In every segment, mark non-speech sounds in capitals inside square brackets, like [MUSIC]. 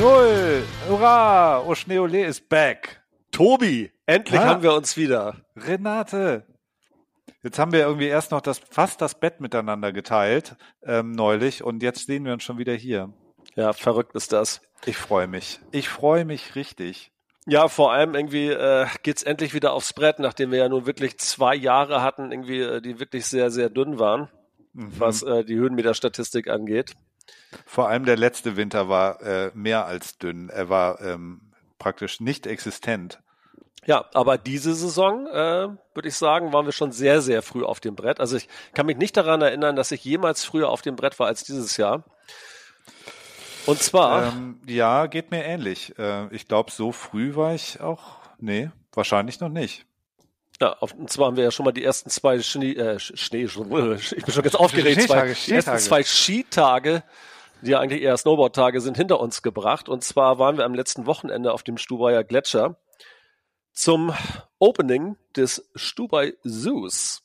Null! Hurra! Oschneole ist back. Tobi, endlich Ah. haben wir uns wieder. Renate! Jetzt haben wir irgendwie erst noch das, fast das Bett miteinander geteilt, ähm, neulich, und jetzt sehen wir uns schon wieder hier. Ja, verrückt ist das. Ich freue mich. Ich freue mich richtig. Ja, vor allem irgendwie äh, geht's endlich wieder aufs Brett, nachdem wir ja nun wirklich zwei Jahre hatten, irgendwie, äh, die wirklich sehr, sehr dünn waren, was äh, die Höhenmeter-Statistik angeht. Vor allem der letzte Winter war äh, mehr als dünn. Er war ähm, praktisch nicht existent. Ja, aber diese Saison, äh, würde ich sagen, waren wir schon sehr, sehr früh auf dem Brett. Also ich kann mich nicht daran erinnern, dass ich jemals früher auf dem Brett war als dieses Jahr. Und zwar, Ähm, ja, geht mir ähnlich. Äh, ich glaube, so früh war ich auch. Nee, wahrscheinlich noch nicht. Ja, auf, und zwar haben wir ja schon mal die ersten zwei Schnee, äh, Sch- Schnee, [LAUGHS] ich bin schon ganz aufgeregt, Schneetage, zwei, die ersten zwei Skitage, die ja eigentlich eher Snowboard-Tage sind, hinter uns gebracht. Und zwar waren wir am letzten Wochenende auf dem Stubaier Gletscher zum Opening des Stubai Zoos.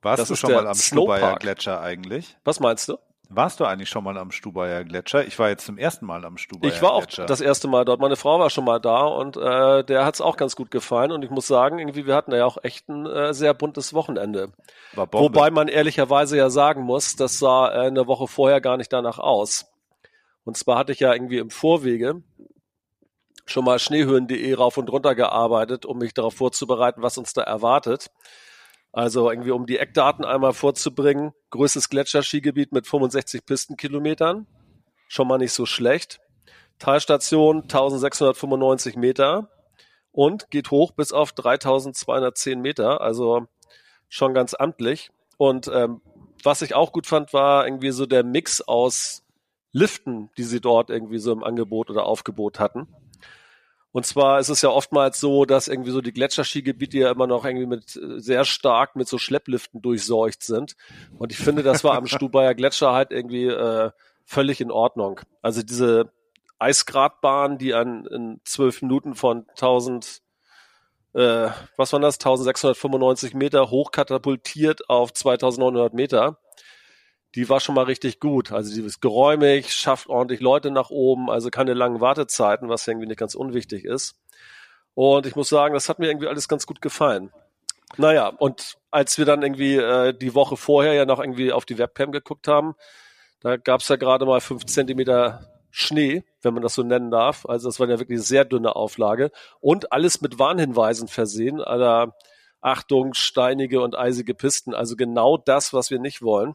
Warst Das du schon mal am Snowpark. Stubaier Gletscher eigentlich? Was meinst du? Warst du eigentlich schon mal am Stubaier Gletscher? Ich war jetzt zum ersten Mal am Stubaier Ich war auch Gletscher. das erste Mal dort. Meine Frau war schon mal da und äh, der hat es auch ganz gut gefallen. Und ich muss sagen, irgendwie, wir hatten ja auch echt ein äh, sehr buntes Wochenende. Wobei man ehrlicherweise ja sagen muss, das sah äh, eine Woche vorher gar nicht danach aus. Und zwar hatte ich ja irgendwie im Vorwege schon mal schneehöhen.de rauf und runter gearbeitet, um mich darauf vorzubereiten, was uns da erwartet. Also irgendwie um die Eckdaten einmal vorzubringen. Größtes Gletscherskigebiet mit 65 Pistenkilometern. Schon mal nicht so schlecht. Talstation 1695 Meter und geht hoch bis auf 3210 Meter. Also schon ganz amtlich. Und ähm, was ich auch gut fand, war irgendwie so der Mix aus Liften, die sie dort irgendwie so im Angebot oder Aufgebot hatten. Und zwar ist es ja oftmals so, dass irgendwie so die Gletscherskigebiete ja immer noch irgendwie mit äh, sehr stark mit so Schleppliften durchseucht sind. Und ich finde, das war am [LAUGHS] Stubaier Gletscher halt irgendwie äh, völlig in Ordnung. Also diese Eisgratbahn, die an in zwölf Minuten von 1000 äh, was waren das, 1695 Meter hochkatapultiert auf 2900 Meter. Die war schon mal richtig gut. Also die ist geräumig, schafft ordentlich Leute nach oben, also keine langen Wartezeiten, was irgendwie nicht ganz unwichtig ist. Und ich muss sagen, das hat mir irgendwie alles ganz gut gefallen. Naja, und als wir dann irgendwie äh, die Woche vorher ja noch irgendwie auf die Webcam geguckt haben, da gab's ja gerade mal fünf Zentimeter Schnee, wenn man das so nennen darf. Also das war ja wirklich eine sehr dünne Auflage und alles mit Warnhinweisen versehen. Also Achtung, steinige und eisige Pisten. Also genau das, was wir nicht wollen.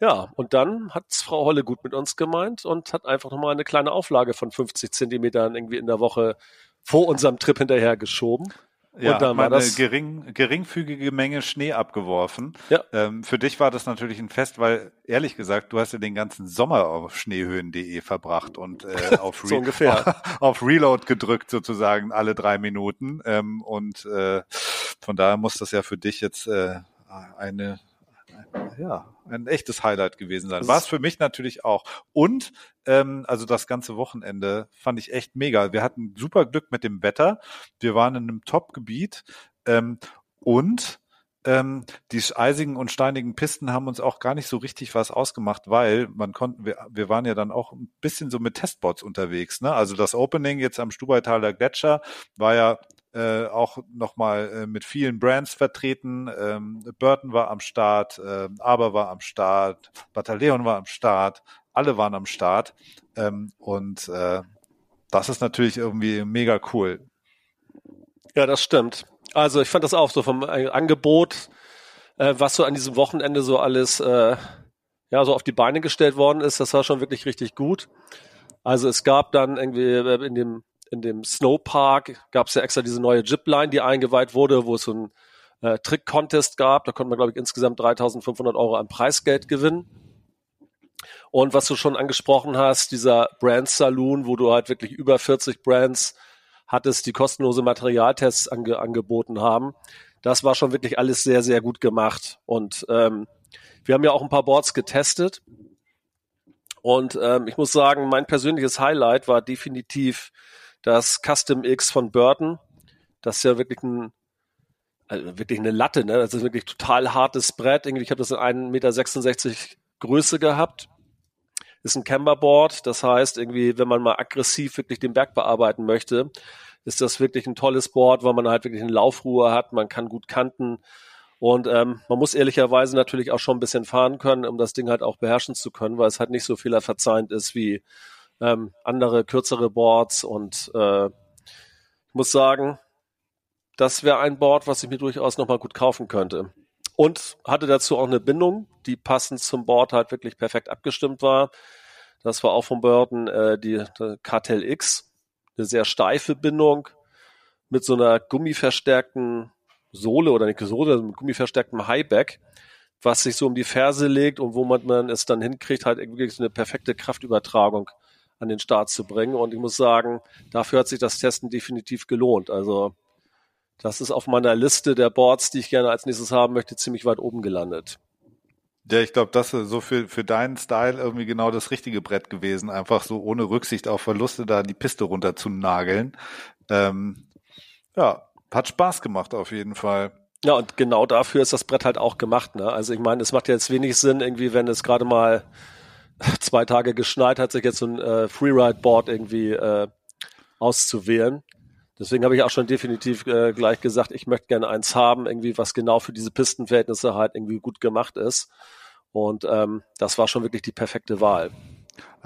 Ja, und dann hat's Frau Holle gut mit uns gemeint und hat einfach nochmal eine kleine Auflage von 50 Zentimetern irgendwie in der Woche vor unserem Trip hinterher geschoben. ja, und dann war meine das gering, geringfügige Menge Schnee abgeworfen. Ja. Ähm, für dich war das natürlich ein Fest, weil ehrlich gesagt, du hast ja den ganzen Sommer auf schneehöhen.de verbracht und äh, [LAUGHS] auf, So ungefähr. [LAUGHS] auf Reload gedrückt sozusagen alle drei Minuten. Ähm, und äh, von daher muss das ja für dich jetzt äh, eine ja, ein echtes Highlight gewesen sein. War es für mich natürlich auch. Und ähm, also das ganze Wochenende fand ich echt mega. Wir hatten super Glück mit dem Wetter. Wir waren in einem Top-Gebiet ähm, und ähm, die eisigen und steinigen Pisten haben uns auch gar nicht so richtig was ausgemacht, weil man konnten, wir, wir waren ja dann auch ein bisschen so mit Testbots unterwegs. Ne? Also das Opening jetzt am Stubaitaler Gletscher war ja äh, auch nochmal äh, mit vielen Brands vertreten. Ähm, Burton war am Start, äh, Aber war am Start, Bataillon war am Start, alle waren am Start. Ähm, und äh, das ist natürlich irgendwie mega cool. Ja, das stimmt. Also ich fand das auch so vom äh, Angebot, äh, was so an diesem Wochenende so alles äh, ja so auf die Beine gestellt worden ist, das war schon wirklich richtig gut. Also es gab dann irgendwie äh, in dem in dem Snowpark gab es ja extra diese neue Zipline, die eingeweiht wurde, wo es so ein äh, Trick-Contest gab. Da konnte man, glaube ich, insgesamt 3.500 Euro an Preisgeld gewinnen. Und was du schon angesprochen hast, dieser Brand Saloon, wo du halt wirklich über 40 Brands hattest, die kostenlose Materialtests ange angeboten haben. Das war schon wirklich alles sehr, sehr gut gemacht. Und ähm, wir haben ja auch ein paar Boards getestet. Und ähm, ich muss sagen, mein persönliches Highlight war definitiv das Custom X von Burton. Das ist ja wirklich ein also wirklich eine Latte, ne? Das ist wirklich total hartes Brett. Irgendwie, ich habe das in 1,66 Meter Größe gehabt ist ein Camberboard. Das heißt, irgendwie, wenn man mal aggressiv wirklich den Berg bearbeiten möchte, ist das wirklich ein tolles Board, weil man halt wirklich eine Laufruhe hat, man kann gut kanten und ähm, man muss ehrlicherweise natürlich auch schon ein bisschen fahren können, um das Ding halt auch beherrschen zu können, weil es halt nicht so fehlerverzeihend ist wie ähm, andere kürzere Boards und äh, ich muss sagen, das wäre ein Board, was ich mir durchaus nochmal gut kaufen könnte. Und hatte dazu auch eine Bindung, die passend zum Board halt wirklich perfekt abgestimmt war. Das war auch von Burton äh, die, Cartel X, eine sehr steife Bindung mit so einer gummiverstärkten Sohle oder nicht Sohle, also mit gummiverstärktem Highback, was sich so um die Ferse legt und wo man, man es dann hinkriegt, halt wirklich so eine perfekte Kraftübertragung an den Start zu bringen. Und ich muss sagen, dafür hat sich das Testen definitiv gelohnt. Also das ist auf meiner Liste der Boards, die ich gerne als nächstes haben möchte, ziemlich weit oben gelandet. Ja, ich glaube, das ist so für, für deinen Style irgendwie genau das richtige Brett gewesen. Einfach so ohne Rücksicht auf Verluste da die Piste runter zu nageln. Ähm, ja, hat Spaß gemacht auf jeden Fall. Ja, und genau dafür ist das Brett halt auch gemacht. Ne? Also ich meine, es macht jetzt wenig Sinn, irgendwie, wenn es gerade mal zwei Tage geschneit hat, sich jetzt so ein äh, Freeride-Board irgendwie äh, auszuwählen. Deswegen habe ich auch schon definitiv äh, gleich gesagt, ich möchte gerne eins haben, irgendwie was genau für diese Pistenverhältnisse halt irgendwie gut gemacht ist. Und ähm, das war schon wirklich die perfekte Wahl.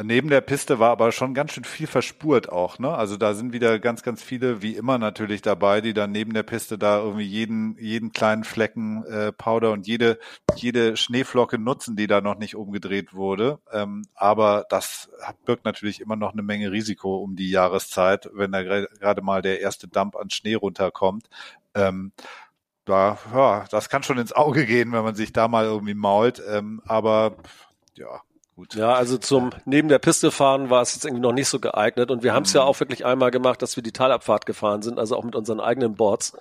Neben der Piste war aber schon ganz schön viel verspurt auch, ne? Also da sind wieder ganz, ganz viele, wie immer natürlich dabei, die dann neben der Piste da irgendwie jeden, jeden kleinen Flecken äh, Powder und jede, jede Schneeflocke nutzen, die da noch nicht umgedreht wurde. Ähm, aber das birgt natürlich immer noch eine Menge Risiko um die Jahreszeit, wenn da gerade mal der erste Dump an Schnee runterkommt. Ähm, da, ja, das kann schon ins Auge gehen, wenn man sich da mal irgendwie mault. Ähm, aber ja, gut. Ja, also zum neben der Piste fahren war es jetzt irgendwie noch nicht so geeignet und wir haben es ja mhm. auch wirklich einmal gemacht, dass wir die Talabfahrt gefahren sind, also auch mit unseren eigenen Boards.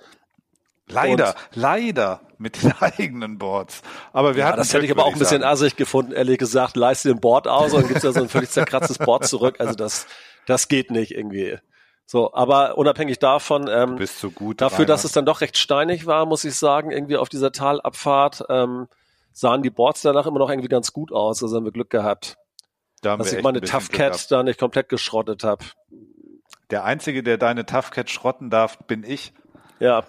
Leider, und, leider mit den [LAUGHS] eigenen Boards. Aber wir ja, hatten das hätte ich aber auch ein bisschen assig gefunden, ehrlich gesagt. Leiste den Board aus und gibt's ja so ein völlig zerkratztes Board zurück. Also das, das geht nicht irgendwie. So, aber unabhängig davon, ähm, bist so gut dafür, dass es dann doch recht steinig war, muss ich sagen, irgendwie auf dieser Talabfahrt, ähm, sahen die Boards danach immer noch irgendwie ganz gut aus. Also haben wir Glück gehabt, da dass ich meine Tough Cat da nicht komplett geschrottet habe. Der Einzige, der deine Tough Cat schrotten darf, bin ich. Ja,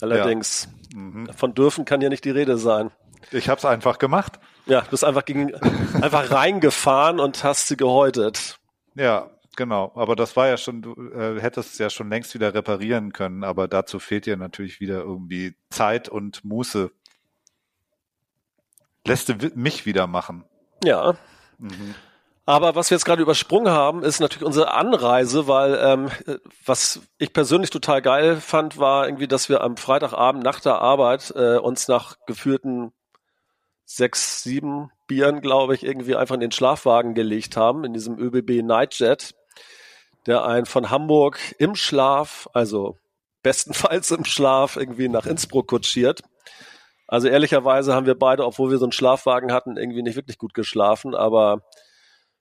allerdings. Ja. Mhm. Von dürfen kann ja nicht die Rede sein. Ich habe es einfach gemacht. Ja, du bist einfach gegen einfach reingefahren und hast sie gehäutet. Ja, genau. Aber das war ja schon, du äh, hättest es ja schon längst wieder reparieren können, aber dazu fehlt dir natürlich wieder irgendwie Zeit und Muße lässt du mich wieder machen. Ja. Mhm. Aber was wir jetzt gerade übersprungen haben, ist natürlich unsere Anreise, weil ähm, was ich persönlich total geil fand, war irgendwie, dass wir am Freitagabend nach der Arbeit äh, uns nach geführten sechs, sieben Bieren, glaube ich, irgendwie einfach in den Schlafwagen gelegt haben, in diesem ÖBB Nightjet, der einen von Hamburg im Schlaf, also bestenfalls im Schlaf, irgendwie nach Innsbruck kutschiert. Also ehrlicherweise haben wir beide, obwohl wir so einen Schlafwagen hatten, irgendwie nicht wirklich gut geschlafen, aber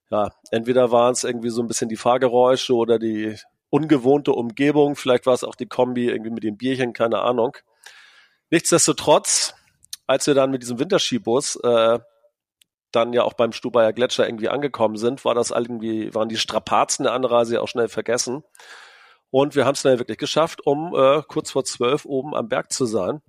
ja, entweder waren es irgendwie so ein bisschen die Fahrgeräusche oder die ungewohnte Umgebung, vielleicht war es auch die Kombi irgendwie mit dem Bierchen, keine Ahnung. Nichtsdestotrotz, als wir dann mit diesem Winterskibus äh, dann ja auch beim Stubaier Gletscher irgendwie angekommen sind, war das irgendwie, waren die Strapazen der Anreise ja auch schnell vergessen. Und wir haben es dann wirklich geschafft, um äh, kurz vor zwölf oben am Berg zu sein.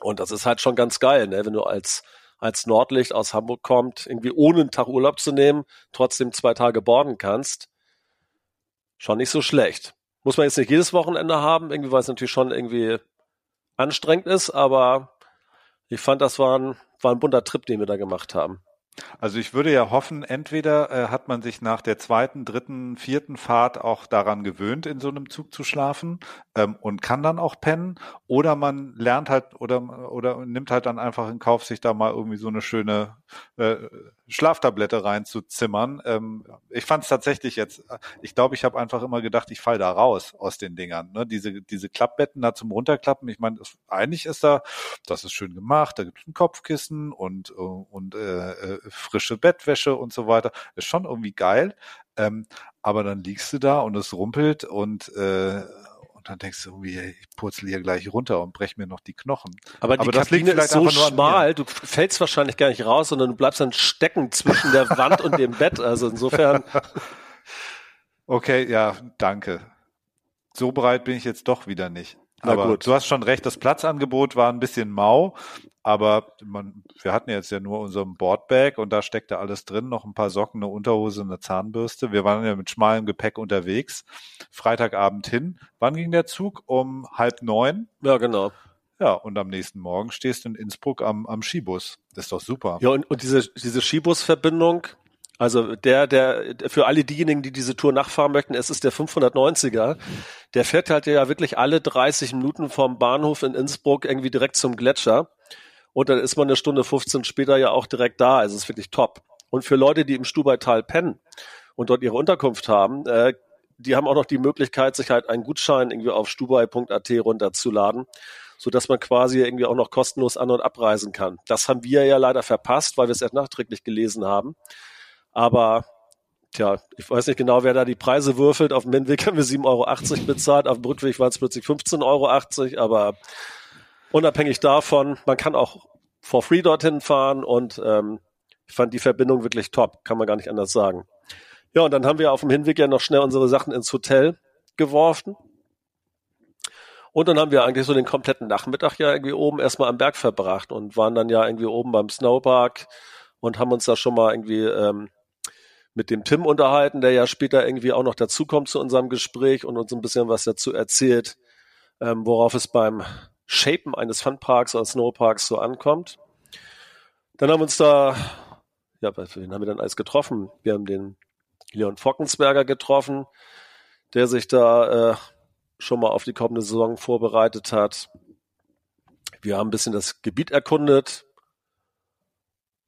Und das ist halt schon ganz geil, ne? wenn du als, als Nordlicht aus Hamburg kommt, irgendwie ohne einen Tag Urlaub zu nehmen, trotzdem zwei Tage borden kannst. schon nicht so schlecht. Muss man jetzt nicht jedes Wochenende haben, irgendwie, weil es natürlich schon irgendwie anstrengend ist, aber ich fand, das war ein, war ein bunter Trip, den wir da gemacht haben. Also ich würde ja hoffen, entweder äh, hat man sich nach der zweiten, dritten, vierten Fahrt auch daran gewöhnt, in so einem Zug zu schlafen ähm, und kann dann auch pennen, oder man lernt halt oder oder nimmt halt dann einfach in Kauf, sich da mal irgendwie so eine schöne äh, Schlaftablette reinzuzimmern. Ähm, ich fand es tatsächlich jetzt, ich glaube, ich habe einfach immer gedacht, ich fall da raus aus den Dingern. Ne? Diese diese Klappbetten da zum runterklappen. Ich meine, eigentlich ist da, das ist schön gemacht. Da gibt es ein Kopfkissen und und äh, äh frische Bettwäsche und so weiter. Ist schon irgendwie geil. Ähm, aber dann liegst du da und es rumpelt und äh, dann denkst du irgendwie, ich purzel hier gleich runter und brech mir noch die Knochen. Aber die aber das Kabine ist so schmal, du fällst wahrscheinlich gar nicht raus, sondern du bleibst dann stecken zwischen der Wand und dem Bett. Also insofern. [LAUGHS] Okay, ja, danke. So breit bin ich jetzt doch wieder nicht. Na aber gut. du hast schon recht, das Platzangebot war ein bisschen mau, aber man, wir hatten jetzt ja nur unseren Boardbag und da steckte alles drin, noch ein paar Socken, eine Unterhose, eine Zahnbürste. Wir waren ja mit schmalem Gepäck unterwegs. Freitagabend hin. Wann ging der Zug? Um halb neun? Ja, genau. Ja, und am nächsten Morgen stehst du in Innsbruck am, am Skibus. Das ist doch super. Ja, und, und diese, diese Skibus-Verbindung, also der, der, für alle diejenigen, die diese Tour nachfahren möchten, es ist der 590er. Der fährt halt ja wirklich alle 30 Minuten vom Bahnhof in Innsbruck irgendwie direkt zum Gletscher. Und dann ist man eine Stunde 15 später ja auch direkt da. Also es ist wirklich top. Und für Leute, die im Stubaital pennen und dort ihre Unterkunft haben, äh, die haben auch noch die Möglichkeit, sich halt einen Gutschein irgendwie auf stubai.at runterzuladen, so dass man quasi irgendwie auch noch kostenlos an- und abreisen kann. Das haben wir ja leider verpasst, weil wir es erst nachträglich gelesen haben. Aber tja, ich weiß nicht genau, wer da die Preise würfelt. Auf dem Hinweg haben wir 7,80 Euro bezahlt, auf dem Rückweg waren es plötzlich 15,80 Euro, aber unabhängig davon, man kann auch for free dorthin fahren und ähm, ich fand die Verbindung wirklich top, kann man gar nicht anders sagen. Ja, und dann haben wir auf dem Hinweg ja noch schnell unsere Sachen ins Hotel geworfen. Und dann haben wir eigentlich so den kompletten Nachmittag ja irgendwie oben erstmal am Berg verbracht und waren dann ja irgendwie oben beim Snowpark und haben uns da schon mal irgendwie ähm, mit dem Tim unterhalten, der ja später irgendwie auch noch dazukommt zu unserem Gespräch und uns ein bisschen was dazu erzählt, ähm, worauf es beim Shapen eines Funparks oder Snowparks so ankommt. Dann haben wir uns da, ja, wen haben wir dann alles getroffen? Wir haben den Leon Fockensberger getroffen, der sich da äh, schon mal auf die kommende Saison vorbereitet hat. Wir haben ein bisschen das Gebiet erkundet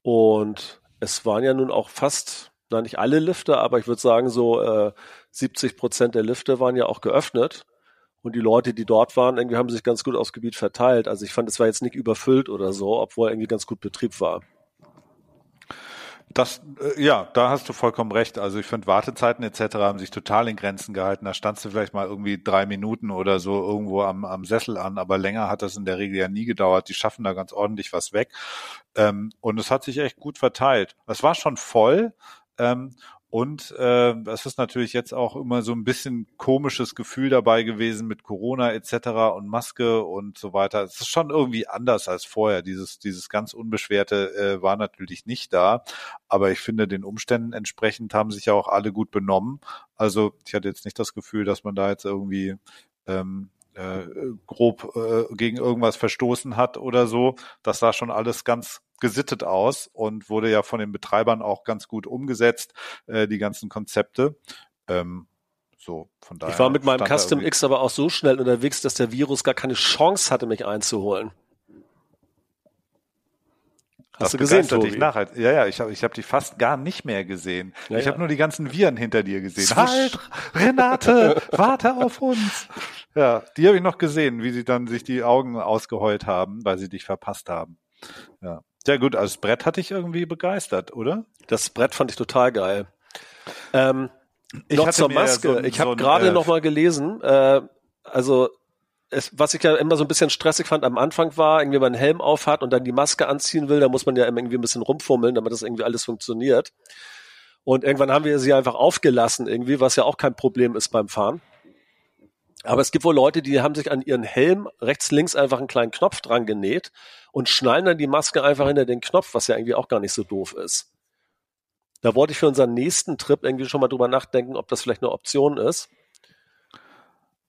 und es waren ja nun auch fast, na nicht alle Lifte, aber ich würde sagen so äh, 70 Prozent der Lifte waren ja auch geöffnet. Und die Leute, die dort waren, irgendwie haben sich ganz gut aufs Gebiet verteilt. Also ich fand, es war jetzt nicht überfüllt oder so, obwohl irgendwie ganz gut Betrieb war. Das, äh, ja, da hast du vollkommen recht. Also ich finde, Wartezeiten etc. haben sich total in Grenzen gehalten. Da standst du vielleicht mal irgendwie drei Minuten oder so irgendwo am, am Sessel an, aber länger hat das in der Regel ja nie gedauert. Die schaffen da ganz ordentlich was weg. Ähm, und es hat sich echt gut verteilt. Es war schon voll. Ähm, und äh, es ist natürlich jetzt auch immer so ein bisschen komisches Gefühl dabei gewesen mit Corona etc. und Maske und so weiter. Es ist schon irgendwie anders als vorher. Dieses, dieses ganz Unbeschwerte äh, war natürlich nicht da. Aber ich finde, den Umständen entsprechend haben sich ja auch alle gut benommen. Also ich hatte jetzt nicht das Gefühl, dass man da jetzt irgendwie ähm, äh, grob äh, gegen irgendwas verstoßen hat oder so. Das sah schon alles ganz gesittet aus und wurde ja von den Betreibern auch ganz gut umgesetzt, äh, die ganzen Konzepte. Ähm, so, von daher ich war mit meinem Custom X aber auch so schnell unterwegs, dass der Virus gar keine Chance hatte, mich einzuholen. Hast das du gesehen, Tobi? Dich. Ja, ja, ich habe ich hab die fast gar nicht mehr gesehen. Ja, ich ja. habe nur die ganzen Viren hinter dir gesehen. Zwisch. Halt, Renate, [LAUGHS] warte auf uns. Ja, die habe ich noch gesehen, wie sie dann sich die Augen ausgeheult haben, weil sie dich verpasst haben. Ja. Sehr gut, also das Brett hatte ich irgendwie begeistert, oder? Das Brett fand ich total geil. Ähm, ich noch zur Maske. So ich habe so gerade äh, noch mal gelesen, äh, also es, was ich ja immer so ein bisschen stressig fand am Anfang war, irgendwie man einen Helm auf hat und dann die Maske anziehen will, da muss man ja irgendwie ein bisschen rumfummeln, damit das irgendwie alles funktioniert. Und irgendwann haben wir sie einfach aufgelassen irgendwie, was ja auch kein Problem ist beim Fahren. Aber es gibt wohl Leute, die haben sich an ihren Helm rechts, links einfach einen kleinen Knopf dran genäht und schnallen dann die Maske einfach hinter den Knopf, was ja irgendwie auch gar nicht so doof ist. Da wollte ich für unseren nächsten Trip irgendwie schon mal drüber nachdenken, ob das vielleicht eine Option ist.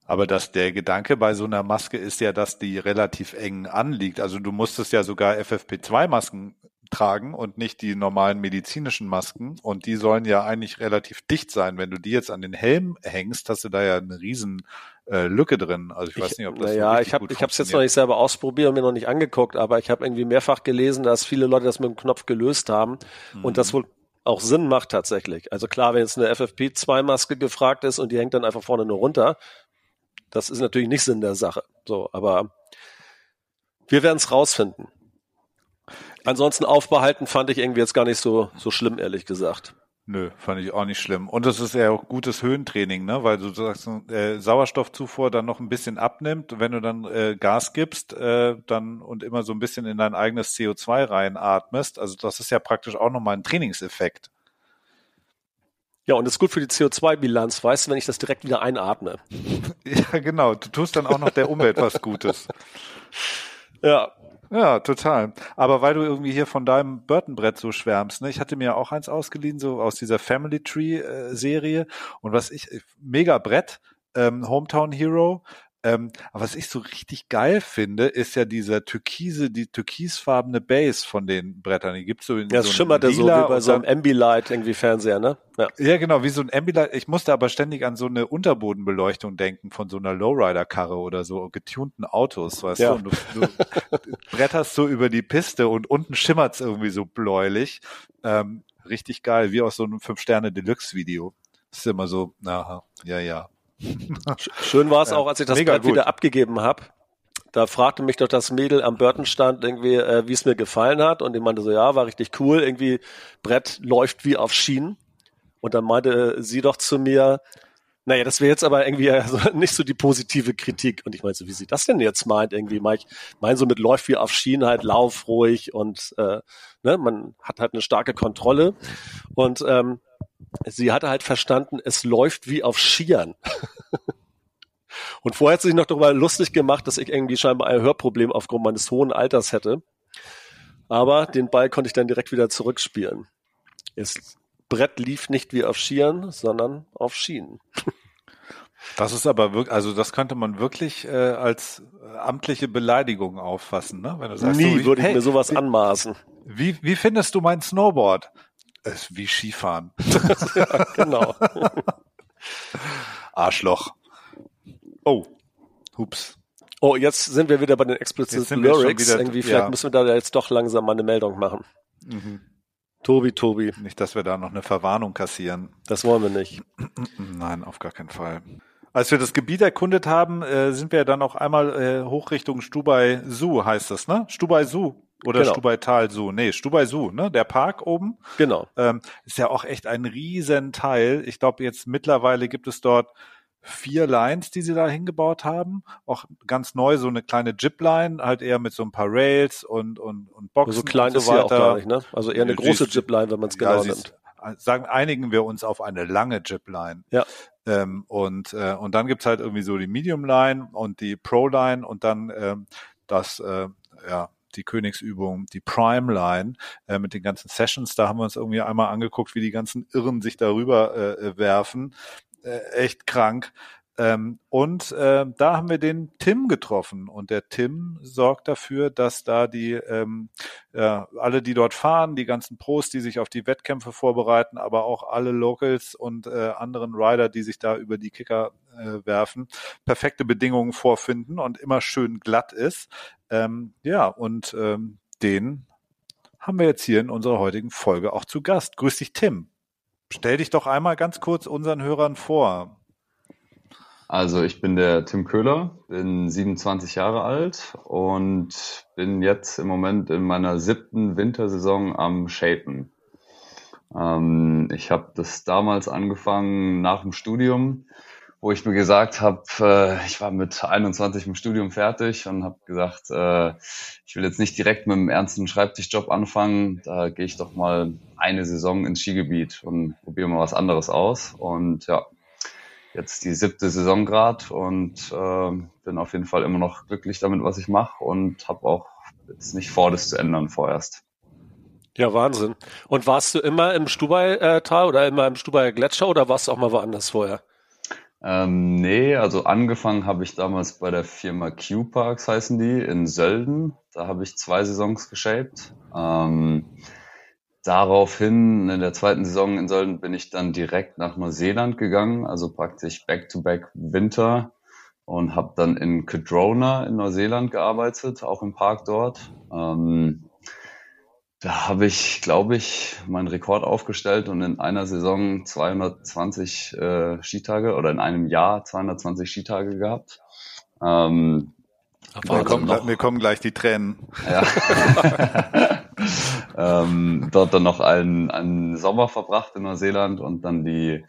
Aber dass der Gedanke bei so einer Maske ist ja, dass die relativ eng anliegt. Also du musstest ja sogar FFP2-Masken tragen und nicht die normalen medizinischen Masken. Und die sollen ja eigentlich relativ dicht sein. Wenn du die jetzt an den Helm hängst, hast du da ja eine riesen äh, Lücke drin. Also ich, ich weiß nicht, ob das naja, so ich habe ich habe es jetzt noch nicht selber ausprobiert und mir noch nicht angeguckt, aber ich habe irgendwie mehrfach gelesen, dass viele Leute das mit dem Knopf gelöst haben mhm. und das wohl auch Sinn macht tatsächlich. Also klar, wenn jetzt eine FFP2-Maske gefragt ist und die hängt dann einfach vorne nur runter, das ist natürlich nicht Sinn der Sache. So, aber wir werden es rausfinden. Ansonsten aufbehalten fand ich irgendwie jetzt gar nicht so, so schlimm, ehrlich gesagt. Nö, fand ich auch nicht schlimm. Und es ist ja auch gutes Höhentraining, ne? Weil du sagst, äh, Sauerstoffzufuhr dann noch ein bisschen abnimmt. Wenn du dann äh, Gas gibst, äh, dann und immer so ein bisschen in dein eigenes CO2 reinatmest, also das ist ja praktisch auch nochmal ein Trainingseffekt. Ja, und das ist gut für die CO2-Bilanz, weißt du, wenn ich das direkt wieder einatme. [LAUGHS] ja, genau. Du tust dann auch noch der Umwelt was Gutes. [LAUGHS] Ja, ja, total. Aber weil du irgendwie hier von deinem Burton-Brett so schwärmst, ne? Ich hatte mir auch eins ausgeliehen, so aus dieser Family Tree-Serie. Äh, und was ich, mega Brett, ähm, Hometown Hero, ähm, aber was ich so richtig geil finde, ist ja dieser türkise, die türkisfarbene Base von den Brettern. Die gibt's so in ja, es so schimmerte so wie bei so einem Ambilight irgendwie Fernseher, ne? Ja. ja, genau, wie so ein Ambilight. Ich musste aber ständig an so eine Unterbodenbeleuchtung denken von so einer Lowrider-Karre oder so getunten Autos, weißt ja. du? Und du, du bretterst so über die Piste und unten schimmert's irgendwie so bläulich. Ähm, richtig geil, wie aus so einem Fünf-Sterne-Deluxe-Video. Das ist immer so, aha, ja, ja. [LAUGHS] Schön war es auch, als ich das Brett wieder abgegeben habe. Da fragte mich doch das Mädel am Burton-Stand irgendwie, äh, wie es mir gefallen hat. Und ich meinte so, ja, war richtig cool. Irgendwie Brett läuft wie auf Schienen. Und dann meinte sie doch zu mir, naja, das wäre jetzt aber irgendwie also [LAUGHS] nicht so die positive Kritik. Und ich meinte so, wie sie das denn jetzt meint, irgendwie, ich mein so mit läuft wie auf Schienen halt, lauf ruhig und äh, ne, man hat halt eine starke Kontrolle. Und ähm, sie hatte halt verstanden, es läuft wie auf Skiern. Und vorher hat sie sich noch darüber lustig gemacht, dass ich irgendwie scheinbar ein Hörproblem aufgrund meines hohen Alters hätte. Aber den Ball konnte ich dann direkt wieder zurückspielen. Das Brett lief nicht wie auf Skiern, sondern auf Schienen. Das ist aber wirklich, also das könnte man wirklich äh, als amtliche Beleidigung auffassen, ne? Wenn du sagst, Nie so, würde ich hey, mir sowas anmaßen. Wie, wie findest du mein Snowboard? Ist wie Skifahren. ja, [LAUGHS] [LAUGHS] genau. Arschloch. Oh, hups. Oh, jetzt sind wir wieder bei den Explicit Lyrics. Wieder, Irgendwie, vielleicht ja. müssen wir da jetzt doch langsam mal eine Meldung machen. Mhm. Tobi, Tobi. Nicht, dass wir da noch eine Verwarnung kassieren. Das wollen wir nicht. [CLEARS THROAT] Nein, auf gar keinen Fall. Als wir das Gebiet erkundet haben, äh, sind wir dann auch einmal äh, hoch Richtung Stubai Su, heißt das, ne? Stubai Su. Oder genau. Stubaital Su. Nee, Stubai Su, ne? Der Park oben. Genau. Ähm, ist ja auch echt ein Riesenteil. Ich glaube, jetzt mittlerweile gibt es dort vier Lines, die sie da hingebaut haben. Auch ganz neu, so eine kleine Jip-Line, halt eher mit so ein paar Rails und, und, und Boxen. So klein und so ist sie auch gar nicht, ne? Also eher eine große Jip-Line, wenn man es genau ja, nimmt. Sagen, einigen wir uns auf eine lange Jip-Line. Ja. Ähm, und, äh, und dann gibt's halt irgendwie so die Medium-Line und die Pro-Line und dann ähm, das, äh, ja, die Königsübung, die Prime Line äh, mit den ganzen Sessions. Da haben wir uns irgendwie einmal angeguckt, wie die ganzen Irren sich darüber äh, äh werfen. Äh, echt krank. Ähm, und äh, da haben wir den Tim getroffen und der Tim sorgt dafür, dass da die ähm, ja, alle, die dort fahren, die ganzen Pros, die sich auf die Wettkämpfe vorbereiten, aber auch alle Locals und äh, anderen Rider, die sich da über die Kicker äh, werfen, perfekte Bedingungen vorfinden und immer schön glatt ist. Ähm, ja, und ähm, den haben wir jetzt hier in unserer heutigen Folge auch zu Gast. Grüß dich, Tim. Stell dich doch einmal ganz kurz unseren Hörern vor. Also ich bin der Tim Köhler, bin 27 Jahre alt und bin jetzt im Moment in meiner siebten Wintersaison am Shapen. Ähm, ich habe das damals angefangen nach dem Studium, wo ich mir gesagt habe, äh, ich war mit 21 im Studium fertig und habe gesagt, äh, ich will jetzt nicht direkt mit einem ernsten Schreibtischjob anfangen, da gehe ich doch mal eine Saison ins Skigebiet und probiere mal was anderes aus. Und ja, jetzt die siebte Saison grad und äh, bin auf jeden Fall immer noch glücklich damit, was ich mache und habe auch jetzt nicht vor, das zu ändern vorerst. Ja, Wahnsinn. Und warst du immer im Stubai-Tal oder immer im Stubai Gletscher oder warst du auch mal woanders vorher? Ähm, nee, also angefangen habe ich damals bei der Firma Q-Parks, heißen die, in Sölden. Da habe ich zwei Saisons geshaped. Ähm, daraufhin, in der zweiten Saison in Sölden, bin ich dann direkt nach Neuseeland gegangen, also praktisch Back-to-Back Winter und habe dann in Kedrona in Neuseeland gearbeitet, auch im Park dort. Ähm, da habe ich, glaube ich, meinen Rekord aufgestellt und in einer Saison 220 äh, Skitage oder in einem Jahr 220 Skitage gehabt. Ähm, mir, kommen, noch, mir kommen gleich die Tränen. Ja. [LAUGHS] [LAUGHS] ähm, dort dann noch einen, einen Sommer verbracht in Neuseeland und dann die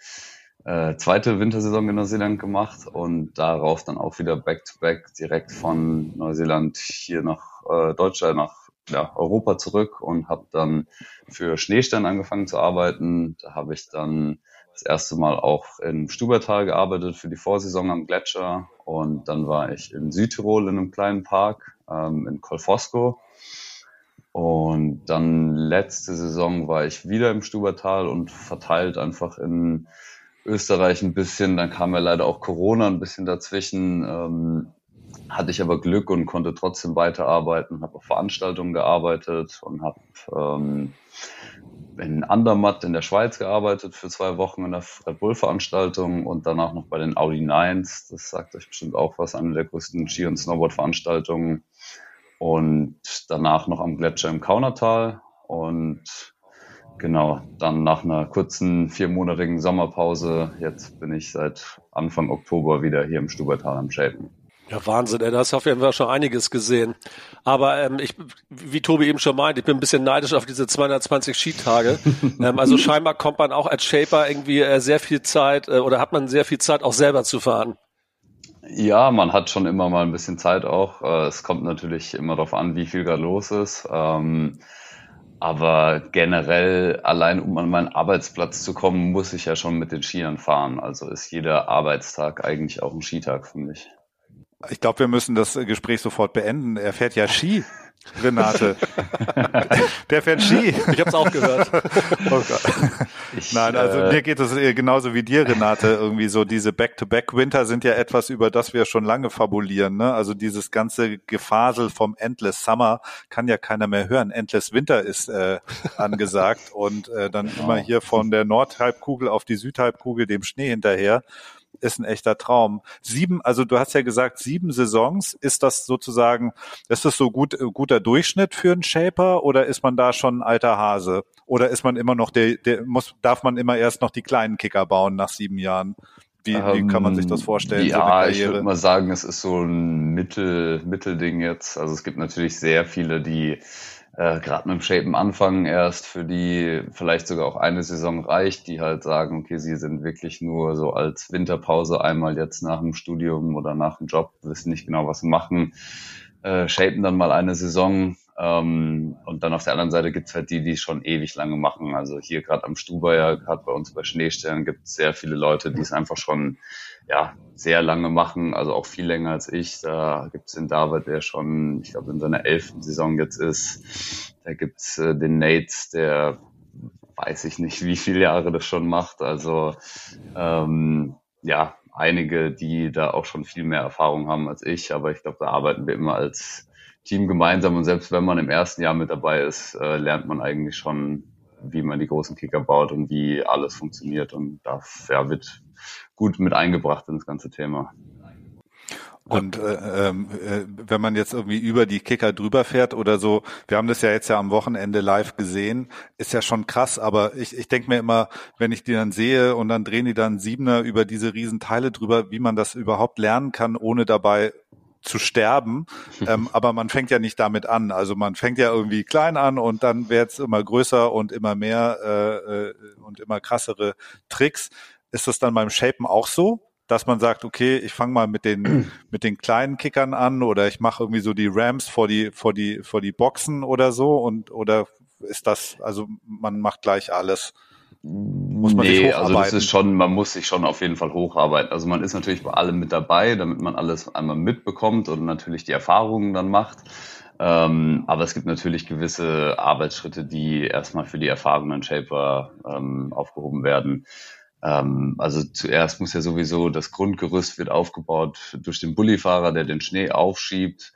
äh, zweite Wintersaison in Neuseeland gemacht und darauf dann auch wieder back-to-back -back direkt von Neuseeland hier nach äh, Deutschland, nach ja, Europa zurück und habe dann für Schneestern angefangen zu arbeiten. Da habe ich dann das erste Mal auch in Stubertal gearbeitet für die Vorsaison am Gletscher und dann war ich in Südtirol in einem kleinen Park ähm, in Kolfosco und dann letzte Saison war ich wieder im Stubertal und verteilt einfach in Österreich ein bisschen. Dann kam ja leider auch Corona ein bisschen dazwischen. Ähm, hatte ich aber Glück und konnte trotzdem weiterarbeiten, habe auf Veranstaltungen gearbeitet und habe ähm, in Andermatt in der Schweiz gearbeitet für zwei Wochen in der Red Bull Veranstaltung und danach noch bei den Audi Nines. Das sagt euch bestimmt auch was, eine der größten Ski- und Snowboard-Veranstaltungen. Und danach noch am Gletscher im Kaunertal und genau, dann nach einer kurzen viermonatigen Sommerpause, jetzt bin ich seit Anfang Oktober wieder hier im Stubertal am Shapen. Ja, Wahnsinn, ey, da hast du auf jeden Fall schon einiges gesehen. Aber ähm, ich, wie Tobi eben schon meint, ich bin ein bisschen neidisch auf diese 220 Skitage. [LAUGHS] ähm, also scheinbar kommt man auch als Shaper irgendwie äh, sehr viel Zeit äh, oder hat man sehr viel Zeit auch selber zu fahren. Ja, man hat schon immer mal ein bisschen Zeit auch. Äh, es kommt natürlich immer darauf an, wie viel gerade los ist. Ähm, aber generell, allein um an meinen Arbeitsplatz zu kommen, muss ich ja schon mit den Skiern fahren. Also ist jeder Arbeitstag eigentlich auch ein Skitag für mich. Ich glaube, wir müssen das Gespräch sofort beenden. Er fährt ja Ski. [LAUGHS] Renate. [LAUGHS] Der fährt Ski. Ich habe es auch gehört. Oh ich, Nein, also äh, mir geht es genauso wie dir, Renate. Irgendwie so diese Back-to-Back-Winter sind ja etwas, über das wir schon lange fabulieren. Ne? Also dieses ganze Gefasel vom Endless Summer kann ja keiner mehr hören. Endless Winter ist äh, angesagt und äh, dann genau. immer hier von der Nordhalbkugel auf die Südhalbkugel dem Schnee hinterher ist ein echter Traum. Sieben, also du hast ja gesagt, sieben Saisons, ist das sozusagen, ist das so gut, guter Durchschnitt für einen Shaper oder ist man da schon ein alter Hase? Oder ist man immer noch der, der muss, darf man immer erst noch die kleinen Kicker bauen nach sieben Jahren? Wie, wie kann man sich das ähm, vorstellen? Ja, so ich würde mal sagen, es ist so ein Mittel, Mittelding jetzt. Also es gibt natürlich sehr viele, die äh, gerade mit dem Shapen anfangen erst, für die vielleicht sogar auch eine Saison reicht, die halt sagen, okay, sie sind wirklich nur so als Winterpause einmal jetzt nach dem Studium oder nach dem Job, wissen nicht genau, was sie machen, äh, shapen dann mal eine Saison. Ähm, und dann auf der anderen Seite gibt's halt die, die schon ewig lange machen. Also hier gerade am Stuber, gerade bei uns bei Schneestellen, gibt es sehr viele Leute, die es einfach schon ja, sehr lange machen, also auch viel länger als ich. Da gibt's den David, der schon, ich glaube, in seiner elften Saison jetzt ist. Da gibt's äh, den Nate, der weiß ich nicht, wie viele Jahre das schon macht. Also ähm, ja, einige, die da auch schon viel mehr Erfahrung haben als ich, aber ich glaube, da arbeiten wir immer als Team gemeinsam und selbst wenn man im ersten Jahr mit dabei ist, äh, lernt man eigentlich schon, wie man die großen Kicker baut und wie alles funktioniert und da ja, wird gut mit eingebracht in das ganze Thema. Und äh, äh, wenn man jetzt irgendwie über die Kicker drüber fährt oder so, wir haben das ja jetzt ja am Wochenende live gesehen, ist ja schon krass, aber ich, ich denke mir immer, wenn ich die dann sehe und dann drehen die dann Siebener über diese Riesenteile drüber, wie man das überhaupt lernen kann, ohne dabei zu sterben. [LAUGHS] ähm, aber man fängt ja nicht damit an. Also man fängt ja irgendwie klein an und dann wird es immer größer und immer mehr äh, äh, und immer krassere Tricks. Ist das dann beim Shapen auch so? Dass man sagt, okay, ich fange mal mit den [CLEARS THROAT] mit den kleinen Kickern an oder ich mache irgendwie so die Rams vor die vor die vor die Boxen oder so und oder ist das also man macht gleich alles? Muss man nee, sich hocharbeiten? also das ist schon, man muss sich schon auf jeden Fall hocharbeiten. Also man ist natürlich bei allem mit dabei, damit man alles einmal mitbekommt und natürlich die Erfahrungen dann macht. Ähm, aber es gibt natürlich gewisse Arbeitsschritte, die erstmal für die erfahrenen Shaper ähm, aufgehoben werden. Ähm, also zuerst muss ja sowieso das Grundgerüst wird aufgebaut durch den Bullifahrer, der den Schnee aufschiebt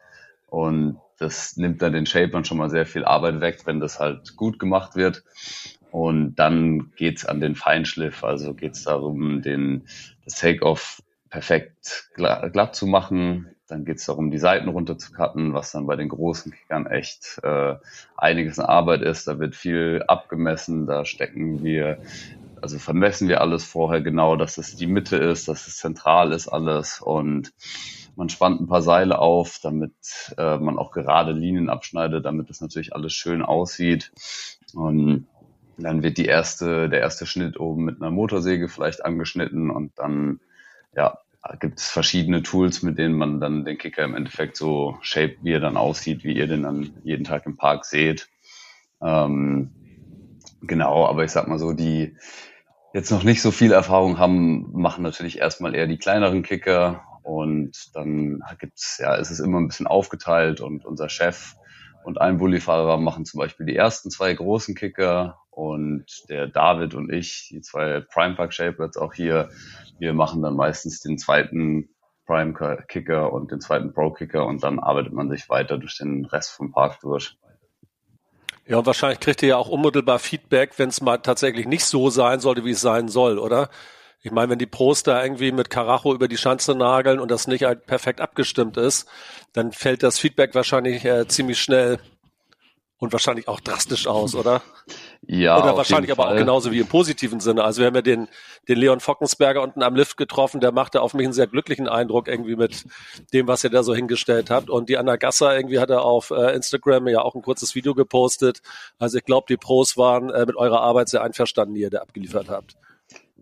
und das nimmt dann den Shapern schon mal sehr viel Arbeit weg, wenn das halt gut gemacht wird. Und dann geht's an den Feinschliff, also geht's darum, den, das Take-Off perfekt glatt zu machen. Dann geht's darum, die Seiten runter zu cutten, was dann bei den großen Kickern echt äh, einiges an Arbeit ist. Da wird viel abgemessen, da stecken wir, also vermessen wir alles vorher genau, dass es die Mitte ist, dass es zentral ist alles und man spannt ein paar Seile auf, damit äh, man auch gerade Linien abschneidet, damit es natürlich alles schön aussieht. Und dann wird die erste, der erste Schnitt oben mit einer Motorsäge vielleicht angeschnitten und dann ja, gibt es verschiedene Tools, mit denen man dann den Kicker im Endeffekt so shape, wie er dann aussieht, wie ihr den dann jeden Tag im Park seht. Ähm, genau, aber ich sag mal so, die jetzt noch nicht so viel Erfahrung haben, machen natürlich erstmal eher die kleineren Kicker und dann gibt's, ja, ist es immer ein bisschen aufgeteilt und unser Chef und ein Bullifahrer machen zum Beispiel die ersten zwei großen Kicker und der David und ich, die zwei Prime Park Shapers auch hier, wir machen dann meistens den zweiten Prime Kicker und den zweiten Pro Kicker und dann arbeitet man sich weiter durch den Rest vom Park durch. Ja, und wahrscheinlich kriegt ihr ja auch unmittelbar Feedback, wenn es mal tatsächlich nicht so sein sollte, wie es sein soll, oder? Ich meine, wenn die Pros da irgendwie mit Karacho über die Schanze nageln und das nicht halt perfekt abgestimmt ist, dann fällt das Feedback wahrscheinlich äh, ziemlich schnell und wahrscheinlich auch drastisch aus, oder? [LAUGHS] Ja. Oder wahrscheinlich aber Fall. auch genauso wie im positiven Sinne. Also wir haben ja den, den Leon Fockensberger unten am Lift getroffen, der machte auf mich einen sehr glücklichen Eindruck irgendwie mit dem, was ihr da so hingestellt habt. Und die Anna Gasser irgendwie hat er auf äh, Instagram ja auch ein kurzes Video gepostet. Also ich glaube, die Pros waren äh, mit eurer Arbeit sehr einverstanden, die ihr da abgeliefert habt.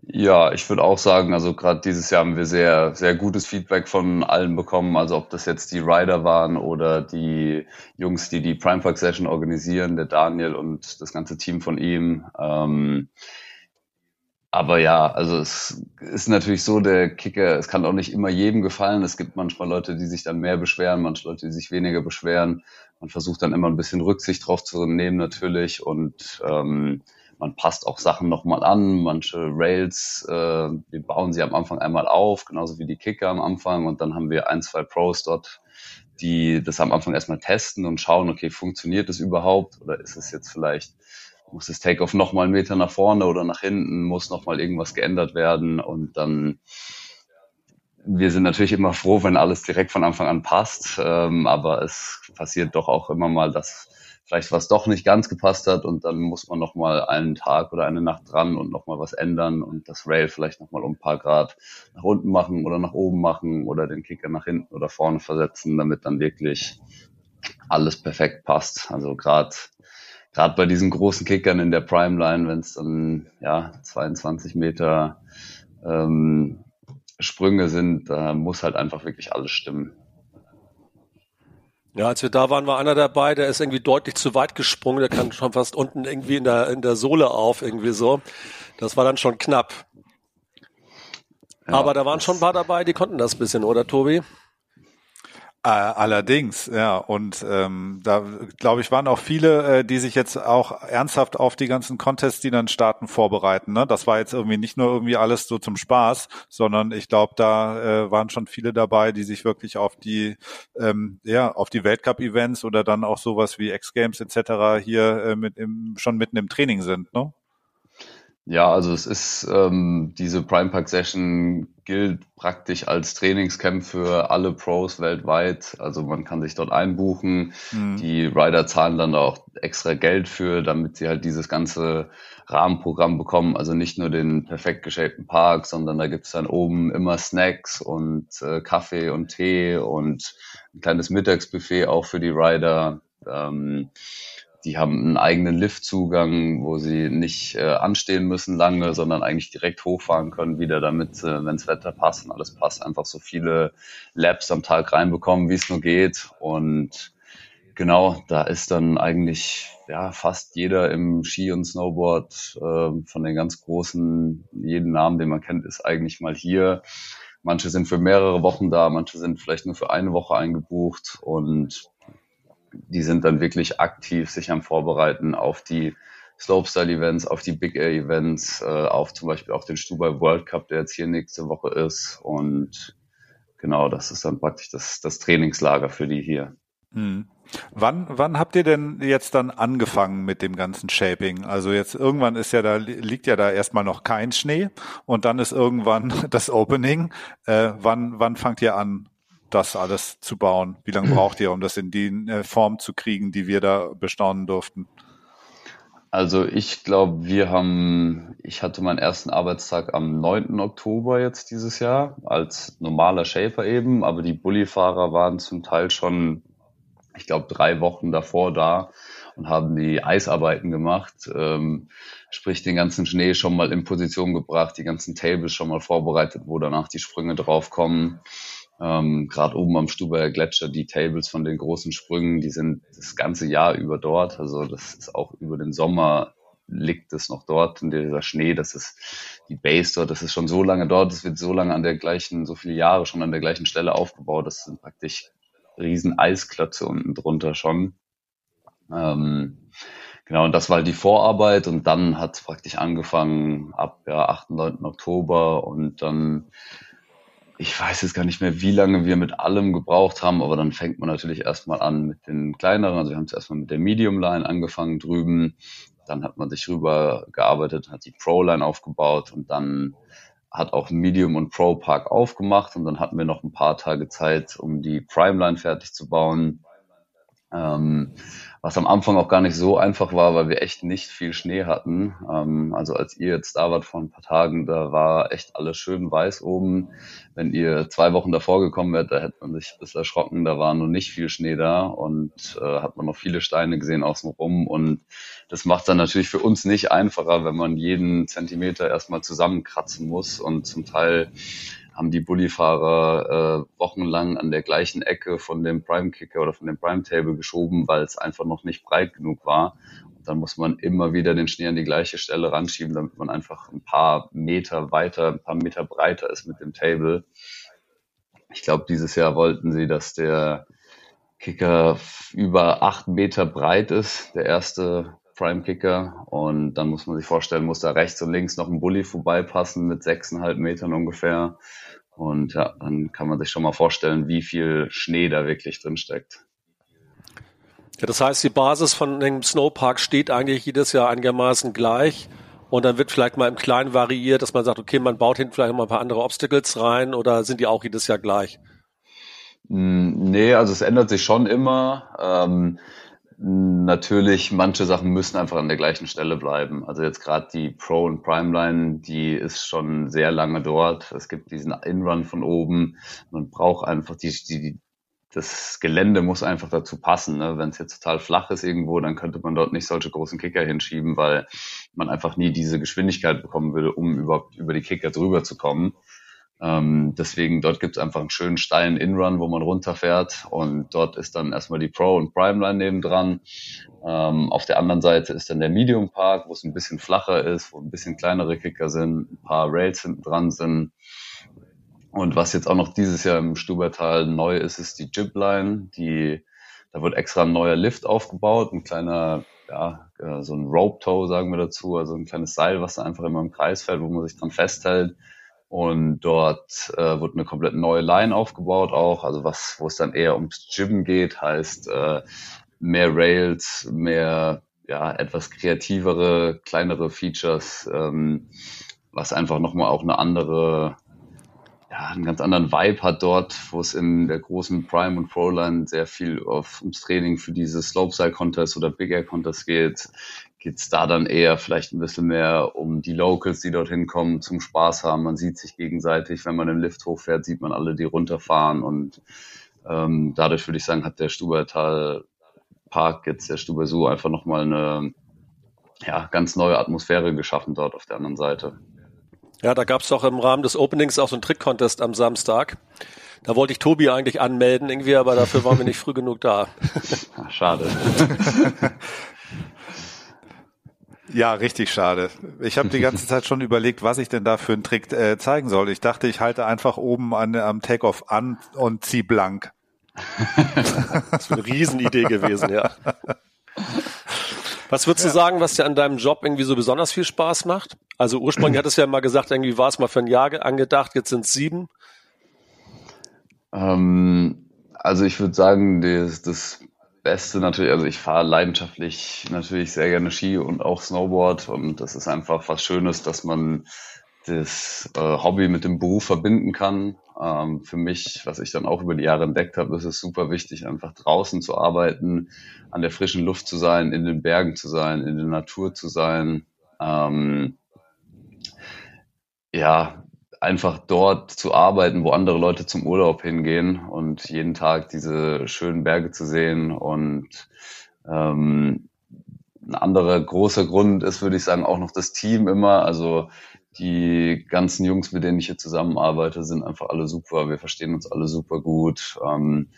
Ja, ich würde auch sagen, also gerade dieses Jahr haben wir sehr, sehr gutes Feedback von allen bekommen. Also ob das jetzt die Rider waren oder die Jungs, die die Prime Park Session organisieren, der Daniel und das ganze Team von ihm. Ähm, aber ja, also es ist natürlich so, der Kicker, es kann auch nicht immer jedem gefallen. Es gibt manchmal Leute, die sich dann mehr beschweren, manche Leute, die sich weniger beschweren. Man versucht dann immer ein bisschen Rücksicht drauf zu nehmen natürlich und ähm, man passt auch Sachen nochmal an. Manche Rails, äh, wir bauen sie am Anfang einmal auf, genauso wie die Kicker am Anfang. Und dann haben wir ein, zwei Pros dort, die das am Anfang erstmal testen und schauen, okay, funktioniert das überhaupt? Oder ist es jetzt vielleicht, muss das Takeoff nochmal einen Meter nach vorne oder nach hinten, muss nochmal irgendwas geändert werden? Und dann wir sind natürlich immer froh, wenn alles direkt von Anfang an passt, ähm, aber es passiert doch auch immer mal, dass vielleicht was doch nicht ganz gepasst hat und dann muss man noch mal einen Tag oder eine Nacht dran und noch mal was ändern und das Rail vielleicht noch mal um ein paar Grad nach unten machen oder nach oben machen oder den Kicker nach hinten oder vorne versetzen, damit dann wirklich alles perfekt passt. Also gerade gerade bei diesen großen Kickern in der Prime Line, wenn es dann ja 22 Meter ähm, Sprünge sind, da muss halt einfach wirklich alles stimmen. Ja, als wir da waren, war einer dabei, der ist irgendwie deutlich zu weit gesprungen, der kann schon fast unten irgendwie in der, in der Sohle auf, irgendwie so. Das war dann schon knapp. Ja, Aber da waren schon ein paar dabei, die konnten das bisschen, oder Tobi? Äh, allerdings, ja. Und ähm, da glaube ich, waren auch viele, äh, die sich jetzt auch ernsthaft auf die ganzen Contests, die dann starten, vorbereiten. Ne? Das war jetzt irgendwie nicht nur irgendwie alles so zum Spaß, sondern ich glaube, da äh, waren schon viele dabei, die sich wirklich auf die, ähm, ja, auf die Weltcup-Events oder dann auch sowas wie X-Games etc. hier äh, mit im, schon mitten im Training sind. Ne? Ja, also es ist ähm, diese Prime Park Session gilt praktisch als Trainingscamp für alle Pros weltweit. Also man kann sich dort einbuchen. Mhm. Die Rider zahlen dann auch extra Geld für, damit sie halt dieses ganze Rahmenprogramm bekommen. Also nicht nur den perfekt geshapten Park, sondern da gibt's dann oben immer Snacks und äh, Kaffee und Tee und ein kleines Mittagsbuffet auch für die Rider. Ähm, die haben einen eigenen Liftzugang, wo sie nicht äh, anstehen müssen lange, sondern eigentlich direkt hochfahren können wieder, damit, äh, wenn das Wetter passt und alles passt, einfach so viele Laps am Tag reinbekommen, wie es nur geht. Und genau, da ist dann eigentlich ja fast jeder im Ski und Snowboard äh, von den ganz großen, jeden Namen, den man kennt, ist eigentlich mal hier. Manche sind für mehrere Wochen da, manche sind vielleicht nur für eine Woche eingebucht und die sind dann wirklich aktiv sich am Vorbereiten auf die Slopestyle-Events, auf die Big Air-Events, äh, auf zum Beispiel auch den Stubai World Cup, der jetzt hier nächste Woche ist. Und genau, das ist dann praktisch das, das Trainingslager für die hier. Hm. Wann, wann habt ihr denn jetzt dann angefangen mit dem ganzen Shaping? Also jetzt irgendwann ist ja da, liegt ja da erstmal noch kein Schnee und dann ist irgendwann [LAUGHS] das Opening. Äh, wann, wann fangt ihr an, das alles zu bauen? Wie lange [CLEARS THROAT] braucht ihr, um das in die äh, Form zu kriegen, die wir da bestaunen durften? Also ich glaube, wir haben, ich hatte meinen ersten Arbeitstag am 9. Oktober jetzt dieses Jahr als normaler Shaper eben, aber die Bullifahrer waren zum Teil schon, ich glaube, drei Wochen davor da und haben die Eisarbeiten gemacht, ähm, sprich den ganzen Schnee schon mal in Position gebracht, die ganzen Tables schon mal vorbereitet, wo danach die Sprünge draufkommen. Ähm, Gerade oben am Stuber Gletscher, die Tables von den großen Sprüngen, die sind das ganze Jahr über dort. Also das ist auch über den Sommer liegt es noch dort und dieser Schnee, das ist die Base dort, das ist schon so lange dort, es wird so lange an der gleichen, so viele Jahre schon an der gleichen Stelle aufgebaut. Das sind praktisch riesen Eisklötze unten drunter schon. Ähm, genau, und das war halt die Vorarbeit und dann hat es praktisch angefangen ab ja, 8. 9. Oktober und dann ich weiß jetzt gar nicht mehr, wie lange wir mit allem gebraucht haben, aber dann fängt man natürlich erstmal an mit den kleineren. Also wir haben zuerst mal mit der Medium Line angefangen drüben. Dann hat man sich rüber gearbeitet, hat die Pro Line aufgebaut und dann hat auch Medium und Pro Park aufgemacht und dann hatten wir noch ein paar Tage Zeit, um die Prime Line fertig zu bauen. Ähm, was am Anfang auch gar nicht so einfach war, weil wir echt nicht viel Schnee hatten. Ähm, also als ihr jetzt da wart vor ein paar Tagen, da war echt alles schön weiß oben. Wenn ihr zwei Wochen davor gekommen wärt, da hätte man sich ein bisschen erschrocken, da war noch nicht viel Schnee da und äh, hat man noch viele Steine gesehen außenrum. Und das macht dann natürlich für uns nicht einfacher, wenn man jeden Zentimeter erstmal zusammenkratzen muss und zum Teil haben die Bullifahrer äh, wochenlang an der gleichen Ecke von dem Prime Kicker oder von dem Prime Table geschoben, weil es einfach noch nicht breit genug war. Und dann muss man immer wieder den Schnee an die gleiche Stelle ranschieben, damit man einfach ein paar Meter weiter, ein paar Meter breiter ist mit dem Table. Ich glaube, dieses Jahr wollten sie, dass der Kicker über acht Meter breit ist, der erste Prime Kicker. Und dann muss man sich vorstellen, muss da rechts und links noch ein Bully vorbeipassen mit sechseinhalb Metern ungefähr. Und ja, dann kann man sich schon mal vorstellen, wie viel Schnee da wirklich drin steckt. Ja, das heißt, die Basis von dem Snowpark steht eigentlich jedes Jahr einigermaßen gleich. Und dann wird vielleicht mal im Kleinen variiert, dass man sagt, okay, man baut hinten vielleicht mal ein paar andere Obstacles rein oder sind die auch jedes Jahr gleich? Hm, nee, also es ändert sich schon immer. Ähm, Natürlich, manche Sachen müssen einfach an der gleichen Stelle bleiben. Also jetzt gerade die Pro und Prime Line, die ist schon sehr lange dort. Es gibt diesen Inrun von oben. Man braucht einfach die, die das Gelände muss einfach dazu passen. Ne? Wenn es jetzt total flach ist irgendwo, dann könnte man dort nicht solche großen Kicker hinschieben, weil man einfach nie diese Geschwindigkeit bekommen würde, um überhaupt über die Kicker drüber zu kommen. Ähm, deswegen dort gibt es einfach einen schönen steilen Inrun, wo man runterfährt und dort ist dann erstmal die Pro und Prime Line nebendran. Ähm, auf der anderen Seite ist dann der Medium Park, wo es ein bisschen flacher ist, wo ein bisschen kleinere Kicker sind, ein paar Rails hinten dran sind. Und was jetzt auch noch dieses Jahr im Stubertal neu ist, ist die Jib Line. Die, da wird extra ein neuer Lift aufgebaut, ein kleiner, ja, äh, so ein Rope Tow sagen wir dazu, also ein kleines Seil, was einfach immer im Kreis fällt, wo man sich dran festhält und dort äh, wird eine komplett neue Line aufgebaut auch, also was, wo es dann eher ums Jibben geht, heißt äh, mehr Rails, mehr ja etwas kreativere, kleinere Features, ähm, was einfach nochmal auch eine andere, ja, einen ganz anderen Vibe hat dort, wo es in der großen Prime und Pro Line sehr viel auf, ums Training für diese Slopestyle Contest oder Big Air Contest geht, geht es da dann eher vielleicht ein bisschen mehr um die Locals, die dorthin kommen, zum Spaß haben. Man sieht sich gegenseitig, wenn man im Lift hochfährt, sieht man alle, die runterfahren und ähm, dadurch würde ich sagen, hat der Stubertal Park jetzt der Stuber Zoo einfach nochmal eine ja, ganz neue Atmosphäre geschaffen dort auf der anderen Seite. Ja, da gab es doch im Rahmen des Openings auch so einen Trick-Contest am Samstag. Da wollte ich Tobi eigentlich anmelden irgendwie, aber dafür waren wir nicht früh genug da. [LAUGHS] Schade. [LAUGHS] Ja, richtig schade. Ich habe die ganze [LAUGHS] Zeit schon überlegt, was ich denn da für einen Trick äh, zeigen soll. Ich dachte, ich halte einfach oben an, am Takeoff an und zieh blank. [LAUGHS] das ist eine Riesenidee gewesen, ja. Was würdest ja. du sagen, was dir an deinem Job irgendwie so besonders viel Spaß macht? Also ursprünglich hattest du ja mal gesagt, irgendwie war es mal für ein Jahr angedacht, jetzt sind es sieben. Ähm, also ich würde sagen, das, das Beste natürlich, also ich fahre leidenschaftlich natürlich sehr gerne Ski und auch Snowboard und das ist einfach was Schönes, dass man das äh, Hobby mit dem Beruf verbinden kann. Ähm, für mich, was ich dann auch über die Jahre entdeckt habe, ist es super wichtig, einfach draußen zu arbeiten, an der frischen Luft zu sein, in den Bergen zu sein, in der Natur zu sein. Ähm, ja, einfach dort zu arbeiten, wo andere Leute zum Urlaub hingehen und jeden Tag diese schönen Berge zu sehen. Und ähm, ein anderer großer Grund ist, würde ich sagen, auch noch das Team immer. Also die ganzen Jungs, mit denen ich hier zusammenarbeite, sind einfach alle super. Wir verstehen uns alle super gut. Ähm,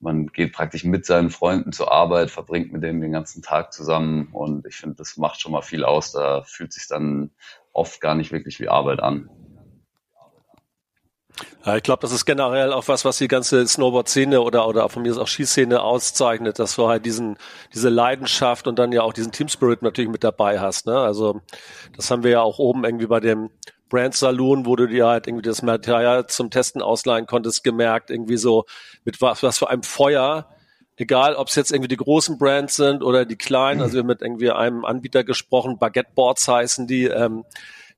man geht praktisch mit seinen Freunden zur Arbeit, verbringt mit denen den ganzen Tag zusammen und ich finde, das macht schon mal viel aus. Da fühlt sich dann oft gar nicht wirklich wie Arbeit an. Ja, ich glaube, das ist generell auch was, was die ganze Snowboard-Szene oder, oder von mir ist auch Skiszene auszeichnet, dass du halt diesen, diese Leidenschaft und dann ja auch diesen Team Spirit natürlich mit dabei hast. Ne? Also das haben wir ja auch oben irgendwie bei dem Brand Saloon, wo du dir halt irgendwie das Material zum Testen ausleihen konntest, gemerkt, irgendwie so mit was, was für einem Feuer, egal ob es jetzt irgendwie die großen Brands sind oder die kleinen, also wir haben mit irgendwie einem Anbieter gesprochen, Baguette Boards heißen die, ähm,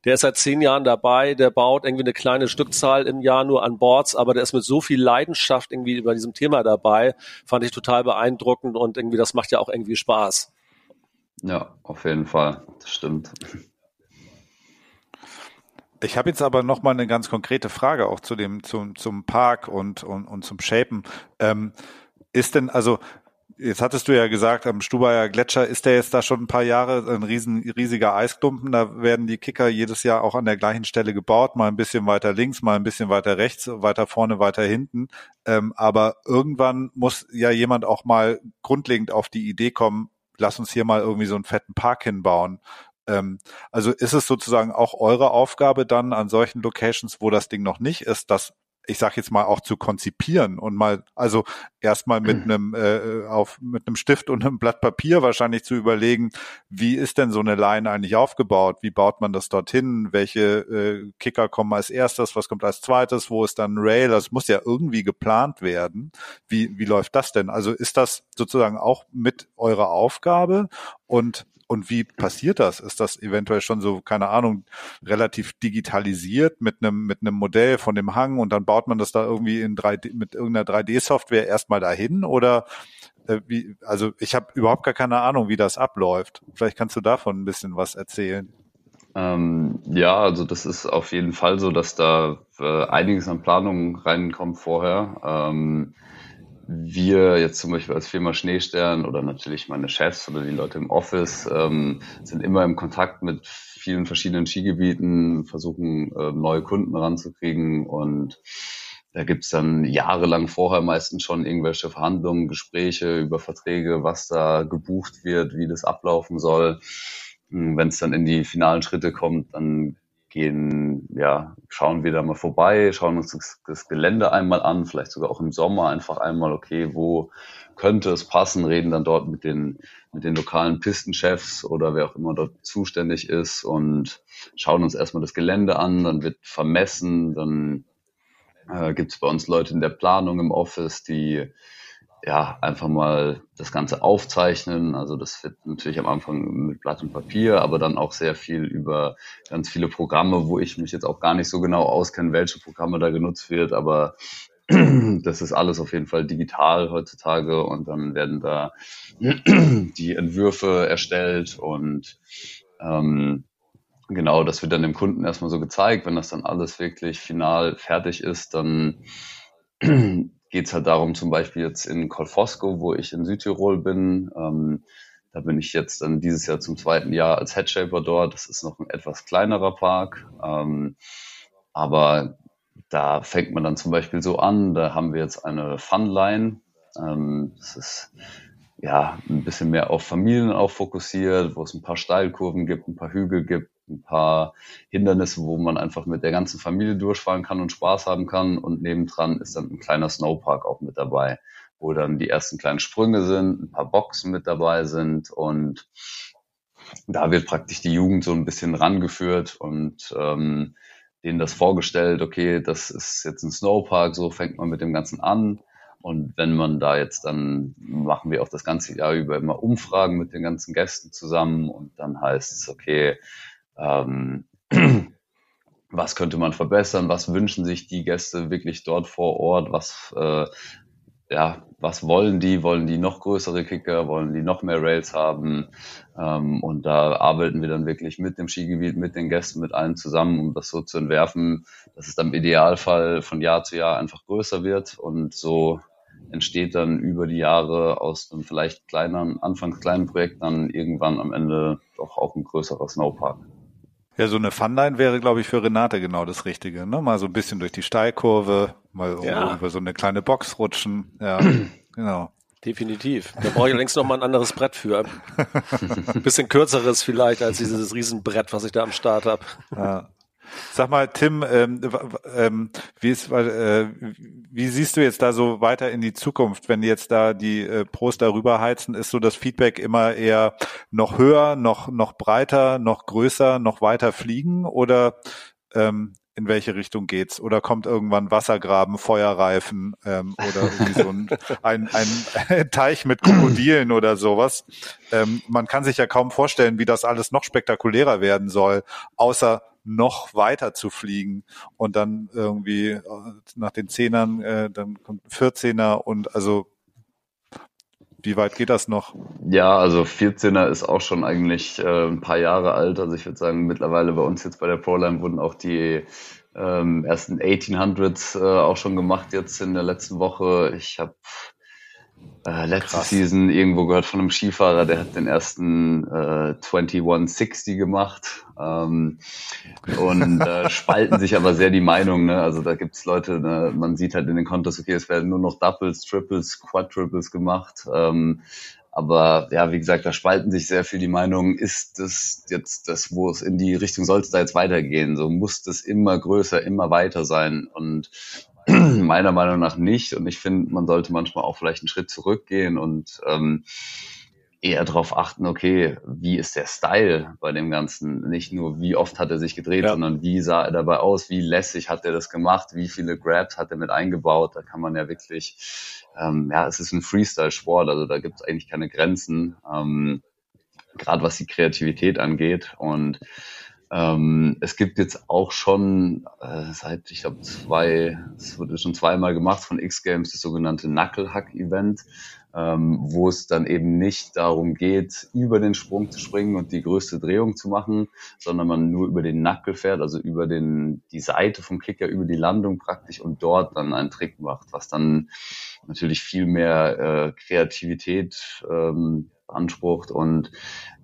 der ist seit zehn Jahren dabei, der baut irgendwie eine kleine Stückzahl im Jahr nur an Boards, aber der ist mit so viel Leidenschaft irgendwie bei diesem Thema dabei, fand ich total beeindruckend und irgendwie das macht ja auch irgendwie Spaß. Ja, auf jeden Fall, das stimmt. Ich habe jetzt aber noch mal eine ganz konkrete Frage auch zu dem zum zum Park und und, und zum Shapen. Ähm, ist denn also Jetzt hattest du ja gesagt, am Stubaier Gletscher ist der jetzt da schon ein paar Jahre ein riesen, riesiger Eisklumpen. Da werden die Kicker jedes Jahr auch an der gleichen Stelle gebaut, mal ein bisschen weiter links, mal ein bisschen weiter rechts, weiter vorne, weiter hinten. Ähm, aber irgendwann muss ja jemand auch mal grundlegend auf die Idee kommen, lass uns hier mal irgendwie so einen fetten Park hinbauen. Ähm, also ist es sozusagen auch eure Aufgabe dann an solchen Locations, wo das Ding noch nicht ist, das ich sag jetzt mal auch zu konzipieren und mal also erstmal mit mhm. einem äh, auf mit einem Stift und einem Blatt Papier wahrscheinlich zu überlegen, wie ist denn so eine Line eigentlich aufgebaut? Wie baut man das dorthin? Welche äh, Kicker kommen als erstes? Was kommt als zweites? Wo ist dann Rail? Das muss ja irgendwie geplant werden. Wie wie läuft das denn? Also ist das sozusagen auch mit eurer Aufgabe und und wie passiert das? Ist das eventuell schon so, keine Ahnung, relativ digitalisiert mit einem, mit einem Modell von dem Hang und dann baut man das da irgendwie in 3D, mit irgendeiner 3D-Software erstmal dahin oder äh, wie, also ich habe überhaupt gar keine Ahnung, wie das abläuft. Vielleicht kannst du davon ein bisschen was erzählen. Ähm, ja, also das ist auf jeden Fall so, dass da äh, einiges an Planungen reinkommt vorher. Ähm, wir jetzt zum Beispiel als Firma Schneestern oder natürlich meine Chefs oder die Leute im Office ähm, sind immer im Kontakt mit vielen verschiedenen Skigebieten, versuchen äh, neue Kunden ranzukriegen und da gibt's dann jahrelang vorher meistens schon irgendwelche Verhandlungen, Gespräche über Verträge, was da gebucht wird, wie das ablaufen soll. Hm, Wenn es dann in die finalen Schritte kommt, dann gehen, ja, schauen wir da mal vorbei, schauen uns das, das, Gelände einmal an, vielleicht sogar auch im Sommer einfach einmal, okay, wo könnte es passen, reden dann dort mit den, mit den lokalen Pistenchefs oder wer auch immer dort zuständig ist und schauen uns erstmal das Gelände an, dann wird vermessen, dann äh, gibt es bei uns Leute in der Planung im Office, die ja, einfach mal das Ganze aufzeichnen. Also das wird natürlich am Anfang mit Blatt und Papier, aber dann auch sehr viel über ganz viele Programme, wo ich mich jetzt auch gar nicht so genau auskenne, welche Programme da genutzt wird, aber [CLEARS THROAT] das ist alles auf jeden Fall digital heutzutage und dann werden da [CLEARS THROAT] die Entwürfe erstellt und ähm, genau, das wird dann dem Kunden erstmal so gezeigt. Wenn das dann alles wirklich final fertig ist, dann geht es halt darum, zum Beispiel jetzt in Kolfosco, wo ich in Südtirol bin, ähm, da bin ich jetzt dann dieses Jahr zum zweiten Jahr als Headshaper dort. Das ist noch ein etwas kleinerer Park. Ähm, aber da fängt man dann zum Beispiel so an, da haben wir jetzt eine Funline. Ähm, das ist ja ein bisschen mehr auf Familien auch fokussiert, wo es ein paar Steilkurven gibt, ein paar Hügel gibt, ein paar Hindernisse, wo man einfach mit der ganzen Familie durchfahren kann und Spaß haben kann. Und nebendran ist dann ein kleiner Snowpark auch mit dabei. wo dann die ersten kleinen Sprünge sind, ein paar Boxen mit dabei sind und da wird praktisch die Jugend so ein bisschen rangeführt und ähm, denen das vorgestellt, okay, das ist jetzt ein Snowpark, so fängt man mit dem Ganzen an. Und wenn man da jetzt dann, machen wir auch das ganze Jahr über immer Umfragen mit den ganzen Gästen zusammen und dann heißt es, okay, ähm, [CLEARS THROAT] was könnte man verbessern, was wünschen sich die Gäste wirklich dort vor Ort, was äh, ja, was wollen die? Wollen die noch größere Kicker? Wollen die noch mehr Rails haben? Ähm, und da arbeiten wir dann wirklich mit dem Skigebiet, mit den Gästen, mit allen zusammen, um das so zu entwerfen, dass es dann im Idealfall von Jahr zu Jahr einfach größer wird und so entsteht dann über die Jahre aus einem vielleicht kleineren, anfangs kleinen Projekt dann irgendwann am Ende doch auch ein größerer Snowpark. Ja, so eine Funline wäre, glaube ich, für Renate genau das Richtige. Ne? Mal so ein bisschen durch die Steilkurve, mal ja. über so eine kleine Box rutschen. Ja, [CLEARS THROAT] genau. Definitiv. Da brauche ich längst noch mal ein anderes Brett für. Ein [LAUGHS] bisschen kürzeres vielleicht als dieses Riesenbrett, was ich da am Start habe. Ja. Sag mal, Tim, ähm, ähm, wie, ist, äh, wie siehst du jetzt da so weiter in die Zukunft, wenn jetzt da die äh, Pros darüber heizen? Ist so das Feedback immer eher noch höher, noch, noch breiter, noch größer, noch weiter fliegen oder ähm, in welche Richtung geht's? Oder kommt irgendwann Wassergraben, Feuerreifen ähm, oder irgendwie so ein, [LAUGHS] ein, ein [LAUGHS] Teich mit Krokodilen oder sowas? Ähm, man kann sich ja kaum vorstellen, wie das alles noch spektakulärer werden soll, außer noch weiter zu fliegen und dann irgendwie äh, nach den Zehnern, äh, dann kommt 14er und also wie weit geht das noch? Ja, also 14er ist auch schon eigentlich äh, ein paar Jahre alt. Also ich würde sagen, mittlerweile bei uns jetzt bei der Proline wurden auch die ähm, ersten 1800s äh, auch schon gemacht jetzt in der letzten Woche. Ich habe äh, letzte Krass. Season irgendwo gehört von einem Skifahrer, der hat den ersten äh, 2160 gemacht. Ähm, und äh, [LAUGHS] spalten sich aber sehr die Meinungen. Ne? Also da gibt's Leute, ne? man sieht halt in den Contests, okay, es werden nur noch Doubles, Triples, Quadruples gemacht. Ähm, aber ja, wie gesagt, da spalten sich sehr viel die Meinungen. Ist das jetzt das, wo es in die Richtung soll es da jetzt weitergehen? So muss das immer größer, immer weiter sein. Und [CLEARS THROAT] Meiner Meinung nach nicht. Und ich finde, man sollte manchmal auch vielleicht einen Schritt zurückgehen und ähm, eher darauf achten, okay, wie ist der Style bei dem Ganzen? Nicht nur, wie oft hat er sich gedreht, ja. sondern wie sah er dabei aus, wie lässig hat er das gemacht, wie viele Grabs hat er mit eingebaut. Da kann man ja wirklich, ähm, ja, es ist ein Freestyle-Sport, also da gibt es eigentlich keine Grenzen, ähm, gerade was die Kreativität angeht. Und ähm, es gibt jetzt auch schon äh, seit, ich glaube, zwei, es wurde schon zweimal gemacht von X-Games, das sogenannte Knucklehack-Event, ähm, wo es dann eben nicht darum geht, über den Sprung zu springen und die größte Drehung zu machen, sondern man nur über den Knuckle fährt, also über den, die Seite vom Kicker, über die Landung praktisch und dort dann einen Trick macht, was dann natürlich viel mehr äh, Kreativität ähm, beansprucht und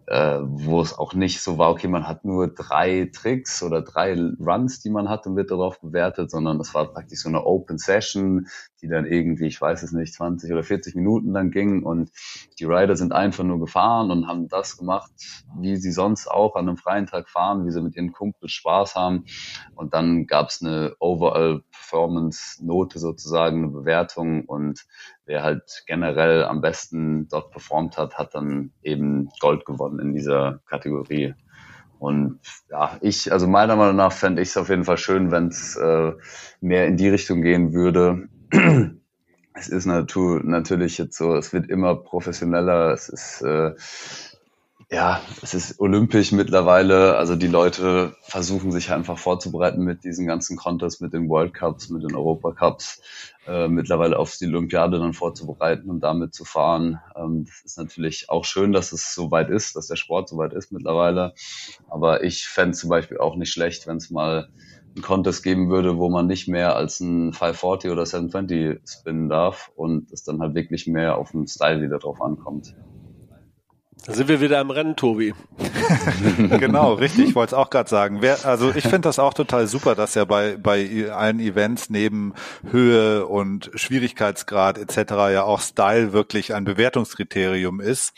äh, wo es auch nicht so war, okay, man hat nur drei Tricks oder drei Runs, die man hat und wird darauf bewertet, sondern es war praktisch so eine Open Session, die dann irgendwie, ich weiß es nicht, 20 oder 40 Minuten dann ging und die Rider sind einfach nur gefahren und haben das gemacht, wie sie sonst auch an einem freien Tag fahren, wie sie mit ihren Kumpels Spaß haben. Und dann gab es eine Overall Performance Note sozusagen, eine Bewertung und wer halt generell am besten dort performt hat, hat dann eben Gold gewonnen in dieser Kategorie. Und ja, ich, also meiner Meinung nach fände ich es auf jeden Fall schön, wenn es äh, mehr in die Richtung gehen würde. [CLEARS THROAT] es ist natürlich jetzt so, es wird immer professioneller, es ist äh, ja, es ist olympisch mittlerweile. Also die Leute versuchen sich einfach vorzubereiten mit diesen ganzen Contests, mit den World Cups, mit den Europa Cups, äh, mittlerweile auf die Olympiade dann vorzubereiten und damit zu fahren. Ähm, das ist natürlich auch schön, dass es so weit ist, dass der Sport so weit ist mittlerweile. Aber ich fände zum Beispiel auch nicht schlecht, wenn es mal einen Contest geben würde, wo man nicht mehr als ein 540 oder 720 spinnen darf und es dann halt wirklich mehr auf den Style wieder drauf ankommt. Sind wir wieder im Rennen, Tobi. [LAUGHS] genau, richtig. Ich wollte es auch gerade sagen. Wer, also ich finde das auch total super, dass ja bei, bei allen Events neben Höhe und Schwierigkeitsgrad etc. ja auch Style wirklich ein Bewertungskriterium ist.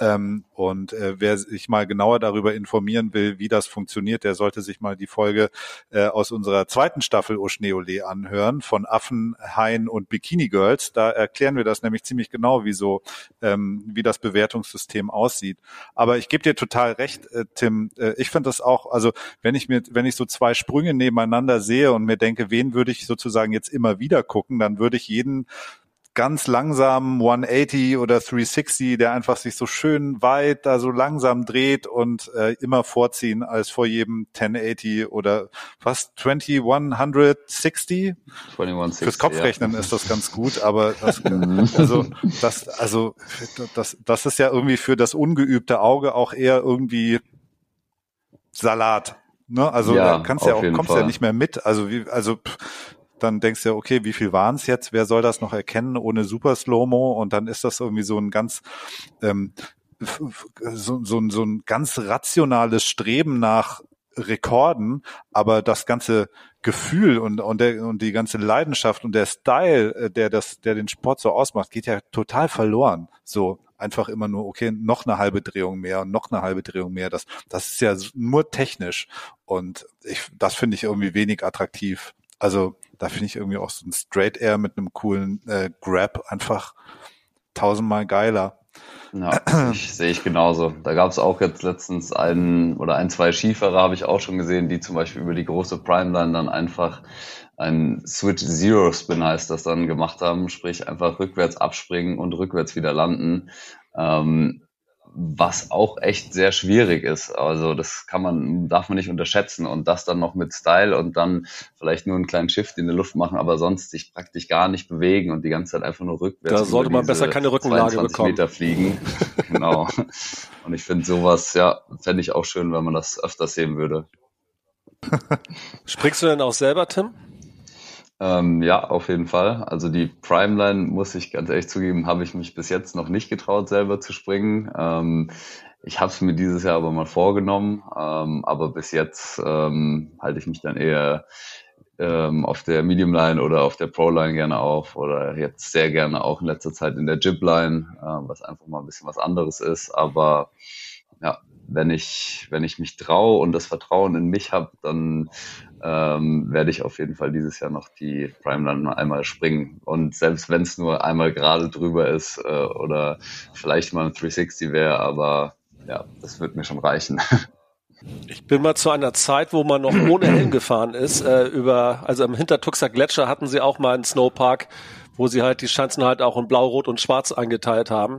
Ähm, und äh, wer sich mal genauer darüber informieren will, wie das funktioniert, der sollte sich mal die Folge äh, aus unserer zweiten Staffel Oschneole anhören von Affen, Haien und Bikini Girls. Da erklären wir das nämlich ziemlich genau, wie so, ähm, wie das Bewertungssystem aussieht. Aber ich gebe dir total recht, äh, Tim. Äh, ich finde das auch, also wenn ich mir, wenn ich so zwei Sprünge nebeneinander sehe und mir denke, wen würde ich sozusagen jetzt immer wieder gucken, dann würde ich jeden ganz langsam 180 oder 360, der einfach sich so schön weit da so langsam dreht und äh, immer vorziehen als vor jedem 1080 oder was 2160. 2160 Fürs Kopfrechnen ja. ist das ganz gut, aber das, [LAUGHS] also das also das das ist ja irgendwie für das ungeübte Auge auch eher irgendwie Salat. Ne? Also ja, kannst ja auch kommst Fall. ja nicht mehr mit. Also wie also pff, dann denkst du ja, okay, wie viel waren es jetzt? Wer soll das noch erkennen ohne Super Slow-Mo? Und dann ist das irgendwie so ein ganz ähm, so, so, so ein ganz rationales Streben nach Rekorden, aber das ganze Gefühl und, und, der, und die ganze Leidenschaft und der Style, äh, der das, der den Sport so ausmacht, geht ja total verloren. So einfach immer nur, okay, noch eine halbe Drehung mehr und noch eine halbe Drehung mehr. Das, das ist ja nur technisch. Und ich, das finde ich irgendwie wenig attraktiv. Also da finde ich irgendwie auch so ein Straight Air mit einem coolen äh, Grab einfach tausendmal geiler. Ja, sehe ich genauso. Da gab es auch jetzt letztens einen oder ein, zwei Skifahrer habe ich auch schon gesehen, die zum Beispiel über die große Primeline dann einfach ein Switch Zero Spin heißt das dann gemacht haben, sprich einfach rückwärts abspringen und rückwärts wieder landen. Ähm, was auch echt sehr schwierig ist. Also das kann man, darf man nicht unterschätzen und das dann noch mit Style und dann vielleicht nur einen kleinen Shift in der Luft machen, aber sonst sich praktisch gar nicht bewegen und die ganze Zeit einfach nur rückwärts. Da sollte man besser keine Rückenlage bekommen. Meter fliegen. [LAUGHS] genau. Und ich finde sowas, ja, fände ich auch schön, wenn man das öfter sehen würde. Springst du denn auch selber, Tim? Ähm, ja, auf jeden Fall. Also die Primeline, muss ich ganz ehrlich zugeben, habe ich mich bis jetzt noch nicht getraut, selber zu springen. Ähm, ich habe es mir dieses Jahr aber mal vorgenommen, ähm, aber bis jetzt ähm, halte ich mich dann eher ähm, auf der Medium Line oder auf der Pro Line gerne auf oder jetzt sehr gerne auch in letzter Zeit in der Jib Line, äh, was einfach mal ein bisschen was anderes ist. Aber ja, wenn ich, wenn ich mich traue und das Vertrauen in mich habe, dann ähm, werde ich auf jeden Fall dieses Jahr noch die Prime dann einmal springen. Und selbst wenn es nur einmal gerade drüber ist äh, oder vielleicht mal ein 360 wäre, aber ja, das wird mir schon reichen. [LAUGHS] Ich bin mal zu einer Zeit, wo man noch ohne Helm [CLEARS THROAT] gefahren ist, äh, über, also im Hintertuxer Gletscher hatten sie auch mal einen Snowpark, wo sie halt die Schanzen halt auch in Blau, Rot und Schwarz eingeteilt haben.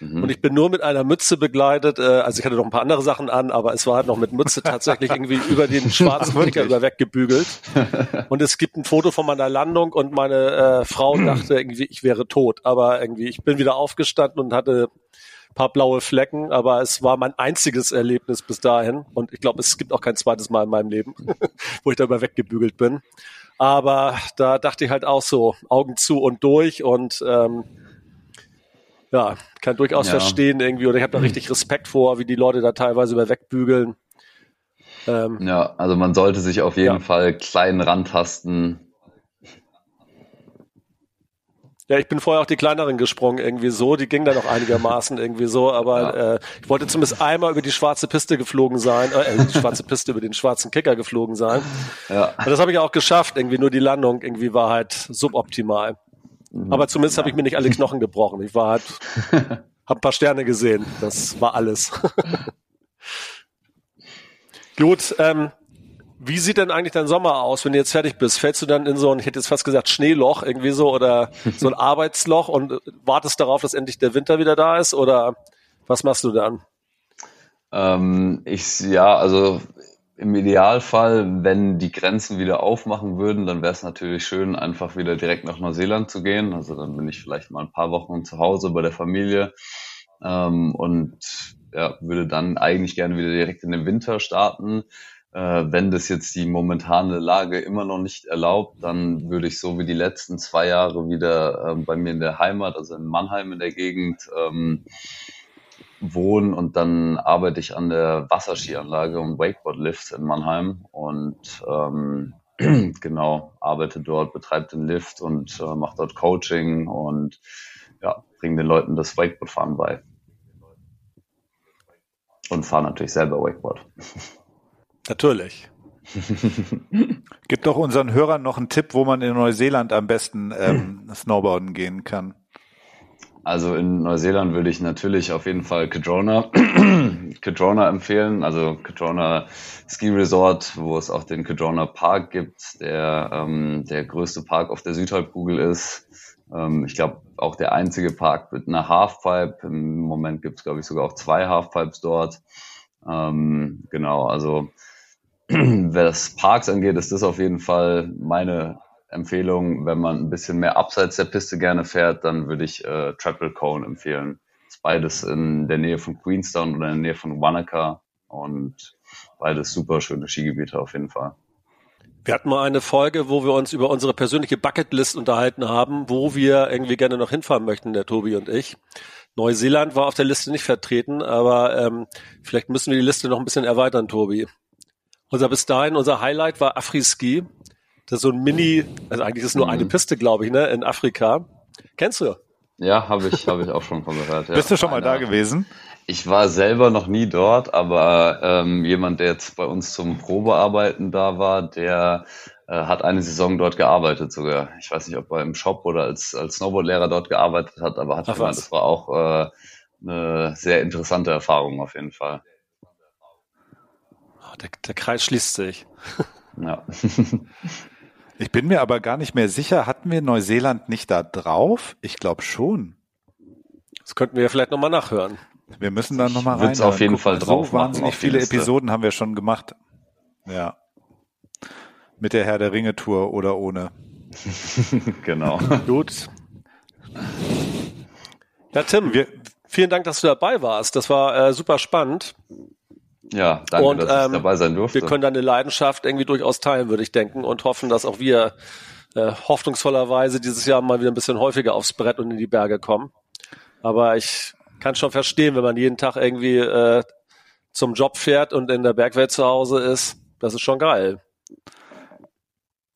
Mhm. Und ich bin nur mit einer Mütze begleitet, äh, also ich hatte noch ein paar andere Sachen an, aber es war halt noch mit Mütze [LAUGHS] tatsächlich irgendwie über den schwarzen Knicker über weggebügelt. [LAUGHS] Und es gibt ein Foto von meiner Landung und meine äh, Frau dachte irgendwie, ich wäre tot. Aber irgendwie, ich bin wieder aufgestanden und hatte paar blaue Flecken, aber es war mein einziges Erlebnis bis dahin. Und ich glaube, es gibt auch kein zweites Mal in meinem Leben, [LAUGHS] wo ich dabei weggebügelt bin. Aber da dachte ich halt auch so, Augen zu und durch und ähm, ja, kann durchaus ja. verstehen irgendwie, oder ich habe da richtig Respekt vor, wie die Leute da teilweise über wegbügeln. Ähm, ja, also man sollte sich auf jeden ja. Fall klein rantasten. Ja, ich bin vorher auch die kleineren gesprungen, irgendwie so. Die ging dann noch einigermaßen irgendwie so, aber ja. äh, ich wollte zumindest einmal über die schwarze Piste geflogen sein, äh, die schwarze Piste über den schwarzen Kicker geflogen sein. Ja. Und das habe ich auch geschafft, irgendwie nur die Landung irgendwie war halt suboptimal. Mhm. Aber zumindest habe ich mir nicht alle Knochen gebrochen. Ich war halt, [LAUGHS] habe ein paar Sterne gesehen. Das war alles. [LAUGHS] Gut, ähm, wie sieht denn eigentlich dein Sommer aus, wenn du jetzt fertig bist? Fällst du dann in so ein, ich hätte jetzt fast gesagt, Schneeloch irgendwie so oder so ein [LAUGHS] Arbeitsloch und wartest darauf, dass endlich der Winter wieder da ist oder was machst du dann? Ähm, ich, ja, also im Idealfall, wenn die Grenzen wieder aufmachen würden, dann wäre es natürlich schön, einfach wieder direkt nach Neuseeland zu gehen. Also dann bin ich vielleicht mal ein paar Wochen zu Hause bei der Familie ähm, und ja, würde dann eigentlich gerne wieder direkt in den Winter starten. Äh, wenn das jetzt die momentane Lage immer noch nicht erlaubt, dann würde ich so wie die letzten zwei Jahre wieder äh, bei mir in der Heimat, also in Mannheim in der Gegend, ähm, wohnen und dann arbeite ich an der Wasserskianlage und Wakeboard-Lifts in Mannheim und ähm, [CLEARS THROAT] genau, arbeite dort, betreibe den Lift und äh, mache dort Coaching und ja, bringe den Leuten das Wakeboardfahren bei. Und fahre natürlich selber Wakeboard. Natürlich. [LAUGHS] Gib doch unseren Hörern noch einen Tipp, wo man in Neuseeland am besten ähm, [CLEARS THROAT] Snowboarden gehen kann. Also in Neuseeland würde ich natürlich auf jeden Fall Kedrona, [CLEARS THROAT] Kedrona empfehlen. Also Kedrona Ski Resort, wo es auch den Kedrona Park gibt, der ähm, der größte Park auf der Südhalbkugel ist. Ähm, ich glaube auch der einzige Park mit einer Halfpipe. Im Moment gibt es glaube ich sogar auch zwei Halfpipes dort. Ähm, genau, also [CLEARS THROAT] wer das Parks angeht, ist das auf jeden Fall meine Empfehlung, wenn man ein bisschen mehr abseits der Piste gerne fährt, dann würde ich äh, Triple Cone empfehlen. Ist beides in der Nähe von Queenstown oder in der Nähe von Wanaka und beides super schöne Skigebiete auf jeden Fall. Wir hatten mal eine Folge, wo wir uns über unsere persönliche Bucketlist unterhalten haben, wo wir irgendwie gerne noch hinfahren möchten, der Tobi und ich. Neuseeland war auf der Liste nicht vertreten, aber ähm, vielleicht müssen wir die Liste noch ein bisschen erweitern, Tobi. Unser bis dahin, unser Highlight war Afri-Ski. Das ist so ein Mini, also eigentlich ist es nur mhm. eine Piste, glaube ich, ne, in Afrika. Kennst du? Ja, habe ich, habe ich auch schon von gehört. Ja. Bist du schon mal Eine, da gewesen? Ich war selber noch nie dort, aber ähm, jemand, der jetzt bei uns zum Probearbeiten da war, der äh, hat eine Saison dort gearbeitet sogar. Ich weiß nicht, ob er im Shop oder als, als Snowboardlehrer dort gearbeitet hat, aber hat Ach, gemeint, das war auch äh, eine sehr interessante Erfahrung auf jeden Fall. Oh, der, der Kreis schließt sich. Ja. [LAUGHS] [LAUGHS] Ich bin mir aber gar nicht mehr sicher, hatten wir Neuseeland nicht da drauf? Ich glaube schon. Das könnten wir ja vielleicht nochmal nachhören. Wir müssen da nochmal rein. auf jeden Guck, Fall drauf so wahnsinnig viele Episoden haben wir schon gemacht. Ja. Mit der Herr der Ringe Tour oder ohne. [LAUGHS] genau. Gut. Ja, Tim, wir, vielen Dank, dass du dabei warst. Das war äh, super spannend. Ja, danke, und, dass ich ähm, dabei sein durfte. Wir können deine Leidenschaft irgendwie durchaus teilen, würde ich denken, und hoffen, dass auch wir äh, hoffnungsvollerweise dieses Jahr mal wieder ein bisschen häufiger aufs Brett und in die Berge kommen. Aber ich kann schon verstehen, wenn man jeden Tag irgendwie äh, zum Job fährt und in der Bergwelt zu Hause ist, das ist schon geil.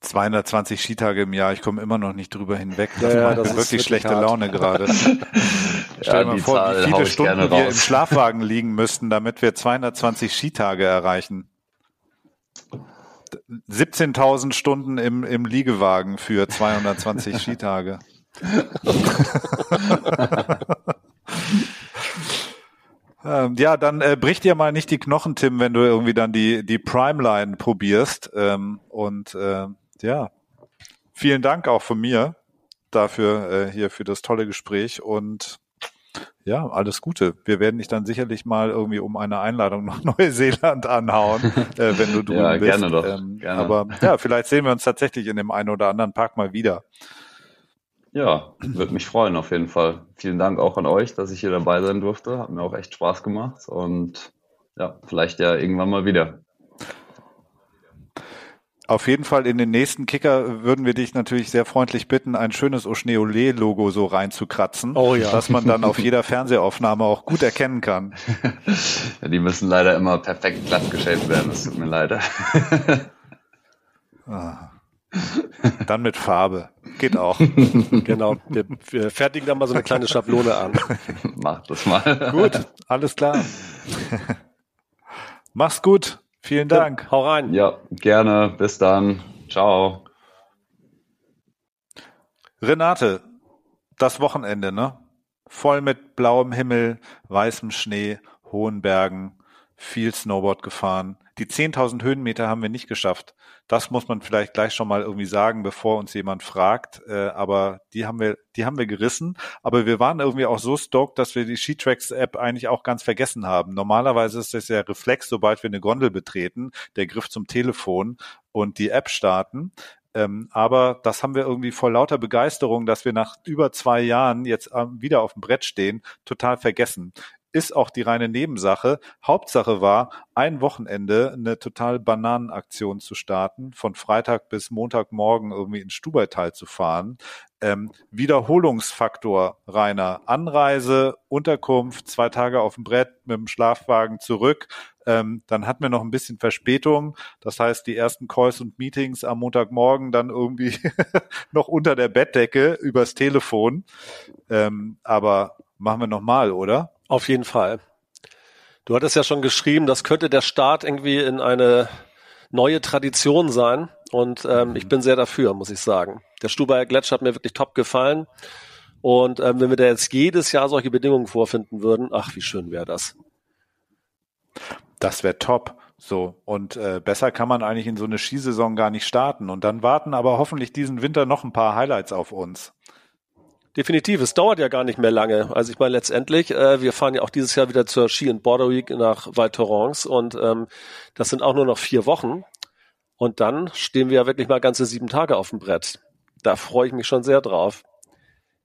220 Skitage im Jahr, ich komme immer noch nicht drüber hinweg. Das ja, macht das wirklich, wirklich schlechte hart. Laune gerade. [LAUGHS] Stell dir mal vor, Zahl wie viele Stunden wir im Schlafwagen liegen müssten, damit wir 220 Skitage erreichen. 17.000 Stunden im, im Liegewagen für 220 [LAUGHS] Skitage. [LAUGHS] Ähm, ja, dann äh, bricht dir mal nicht die Knochen, Tim, wenn du irgendwie dann die, die Primeline probierst. Ähm, und äh, ja, vielen Dank auch von mir dafür äh, hier für das tolle Gespräch und ja, alles Gute. Wir werden dich dann sicherlich mal irgendwie um eine Einladung [LAUGHS] nach Neuseeland anhauen, äh, wenn du [LAUGHS] drüben ja, bist. Gerne doch. Ähm, gerne. Aber ja, vielleicht sehen wir uns tatsächlich in dem einen oder anderen Park mal wieder. Ja, würde mich freuen auf jeden Fall. Vielen Dank auch an euch, dass ich hier dabei sein durfte. Hat mir auch echt Spaß gemacht und ja, vielleicht ja irgendwann mal wieder. Auf jeden Fall in den nächsten Kicker würden wir dich natürlich sehr freundlich bitten, ein schönes Oschneole-Logo so reinzukratzen, oh ja. dass man dann auf jeder Fernsehaufnahme auch gut erkennen kann. [LAUGHS] Ja, die müssen leider immer perfekt glatt geschält werden, das tut mir leid. [LAUGHS] Ah. Dann mit Farbe. Geht auch. [LAUGHS] genau. Wir, wir fertigen dann mal so eine kleine Schablone an. Mach das mal. Gut, alles klar. Mach's gut. Vielen Dank. Hau rein. Ja, gerne. Bis dann. Ciao. Renate, das Wochenende, ne? Voll mit blauem Himmel, weißem Schnee, hohen Bergen, viel Snowboard gefahren. Die 10.000 Höhenmeter haben wir nicht geschafft. Das muss man vielleicht gleich schon mal irgendwie sagen, bevor uns jemand fragt. Äh, aber die haben wir, die haben wir gerissen. Aber wir waren irgendwie auch so stoked, dass wir die Sheetracks-App eigentlich auch ganz vergessen haben. Normalerweise ist das ja Reflex, sobald wir eine Gondel betreten, der Griff zum Telefon und die App starten. Ähm, aber das haben wir irgendwie vor lauter Begeisterung, dass wir nach über zwei Jahren jetzt ähm, wieder auf dem Brett stehen, total vergessen ist auch die reine Nebensache. Hauptsache war, ein Wochenende eine total Bananenaktion zu starten, von Freitag bis Montagmorgen irgendwie ins Stubaital zu fahren. Ähm, Wiederholungsfaktor, Rainer. Anreise, Unterkunft, zwei Tage auf dem Brett mit dem Schlafwagen zurück. Ähm, dann hatten wir noch ein bisschen Verspätung. Das heißt, die ersten Calls und Meetings am Montagmorgen dann irgendwie [LAUGHS] noch unter der Bettdecke übers Telefon. Ähm, aber machen wir nochmal, oder? Auf jeden Fall. Du hattest ja schon geschrieben, das könnte der Start irgendwie in eine neue Tradition sein. Und ähm, ich bin sehr dafür, muss ich sagen. Der Stubaier Gletscher hat mir wirklich top gefallen. Und ähm, wenn wir da jetzt jedes Jahr solche Bedingungen vorfinden würden, ach, wie schön wäre das. Das wäre top. So, und äh, besser kann man eigentlich in so eine Skisaison gar nicht starten. Und dann warten aber hoffentlich diesen Winter noch ein paar Highlights auf uns. Definitiv, es dauert ja gar nicht mehr lange. Also ich meine letztendlich, äh, wir fahren ja auch dieses Jahr wieder zur Ski and Border Week nach Val Thorens und ähm, das sind auch nur noch vier Wochen. Und dann stehen wir ja wirklich mal ganze sieben Tage auf dem Brett. Da freue ich mich schon sehr drauf.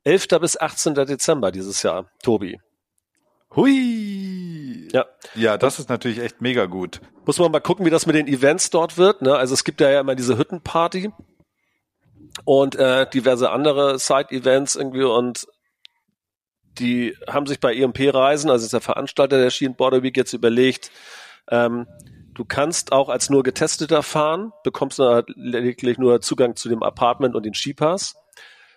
11. bis 18. Dezember dieses Jahr, Tobi. Hui! Ja. Ja, das ist natürlich echt mega gut. Muss man mal gucken, wie das mit den Events dort wird. Ne? Also es gibt ja immer diese Hüttenparty und äh, diverse andere Side-Events irgendwie und die haben sich bei EMP-Reisen, also ist der Veranstalter der Ski Border Week, jetzt überlegt, ähm, du kannst auch als nur Getesteter fahren, bekommst du lediglich nur Zugang zu dem Apartment und den Skipass,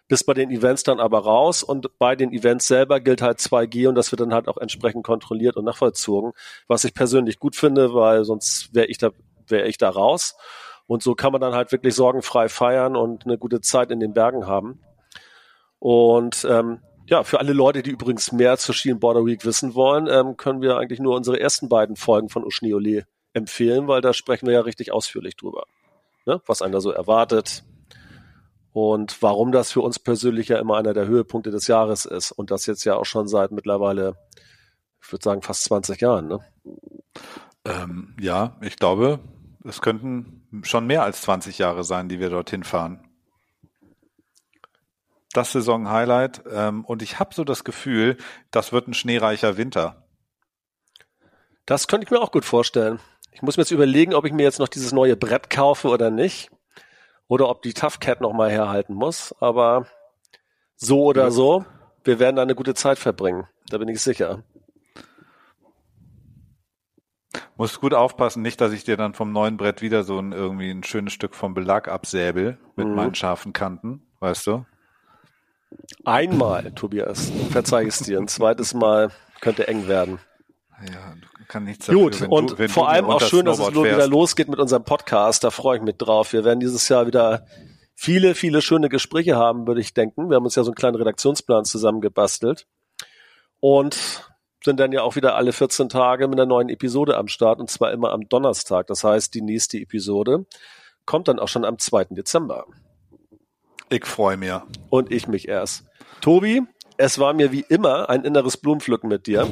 bist bei den Events dann aber raus und bei den Events selber gilt halt 2G und das wird dann halt auch entsprechend kontrolliert und nachvollzogen, was ich persönlich gut finde, weil sonst wäre ich da wäre ich da raus. Und so kann man dann halt wirklich sorgenfrei feiern und eine gute Zeit in den Bergen haben. Und ähm, ja, für alle Leute, die übrigens mehr zur Ski Border Week wissen wollen, ähm, können wir eigentlich nur unsere ersten beiden Folgen von Uschneole empfehlen, weil da sprechen wir ja richtig ausführlich drüber. Ne? Was einen da so erwartet und warum das für uns persönlich ja immer einer der Höhepunkte des Jahres ist. Und das jetzt ja auch schon seit mittlerweile, ich würde sagen, fast 20 Jahren. Ne? Ähm, ja, ich glaube, es könnten schon mehr als 20 Jahre sein, die wir dorthin fahren. Das Saison-Highlight. Ähm, und ich habe so das Gefühl, das wird ein schneereicher Winter. Das könnte ich mir auch gut vorstellen. Ich muss mir jetzt überlegen, ob ich mir jetzt noch dieses neue Brett kaufe oder nicht. Oder ob die Tough Cat noch mal herhalten muss. Aber so oder so, wir werden da eine gute Zeit verbringen. Da bin ich sicher. Muss gut aufpassen, nicht, dass ich dir dann vom neuen Brett wieder so ein irgendwie ein schönes Stück vom Belag absäbel mit mhm. meinen scharfen Kanten, weißt du? Einmal, Tobias, verzeih es dir. Ein zweites Mal könnte eng werden. Ja, kann nichts dafür, Gut, und du, vor allem auch schön, dass es nur wieder losgeht mit unserem Podcast. Da freue ich mich drauf. Wir werden dieses Jahr wieder viele, viele schöne Gespräche haben, würde ich denken. Wir haben uns ja so einen kleinen Redaktionsplan zusammengebastelt. Und sind dann ja auch wieder alle 14 Tage mit einer neuen Episode am Start und zwar immer am Donnerstag. Das heißt, die nächste Episode kommt dann auch schon am 2. Dezember. Ich freue mich. Und ich mich erst. Tobi, es war mir wie immer ein inneres Blumenpflücken mit dir.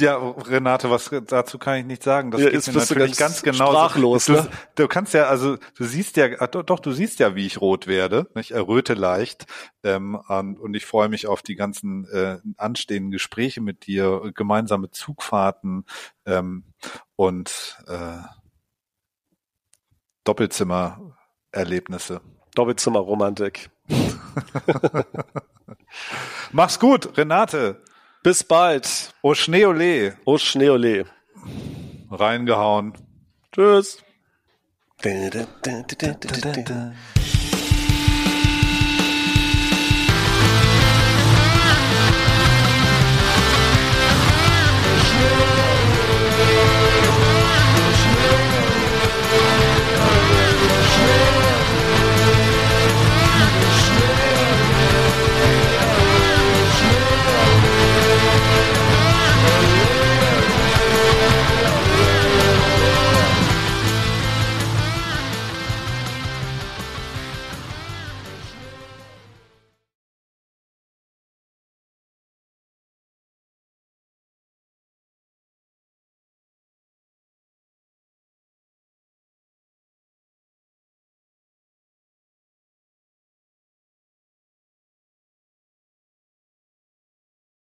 Ja, Renate, was dazu kann ich nicht sagen. Das ja, geht mir natürlich ganz, ganz genau. Sprachlos, du, ne? du kannst ja, also du siehst ja, ah, doch, du siehst ja, wie ich rot werde. Ich erröte leicht. Ähm, und ich freue mich auf die ganzen äh, anstehenden Gespräche mit dir, gemeinsame Zugfahrten ähm, und äh, Doppelzimmererlebnisse. Doppelzimmerromantik. [LAUGHS] [LAUGHS] Mach's gut, Renate. Bis bald. O Schneeole. O Schneeole. Reingehauen. Tschüss.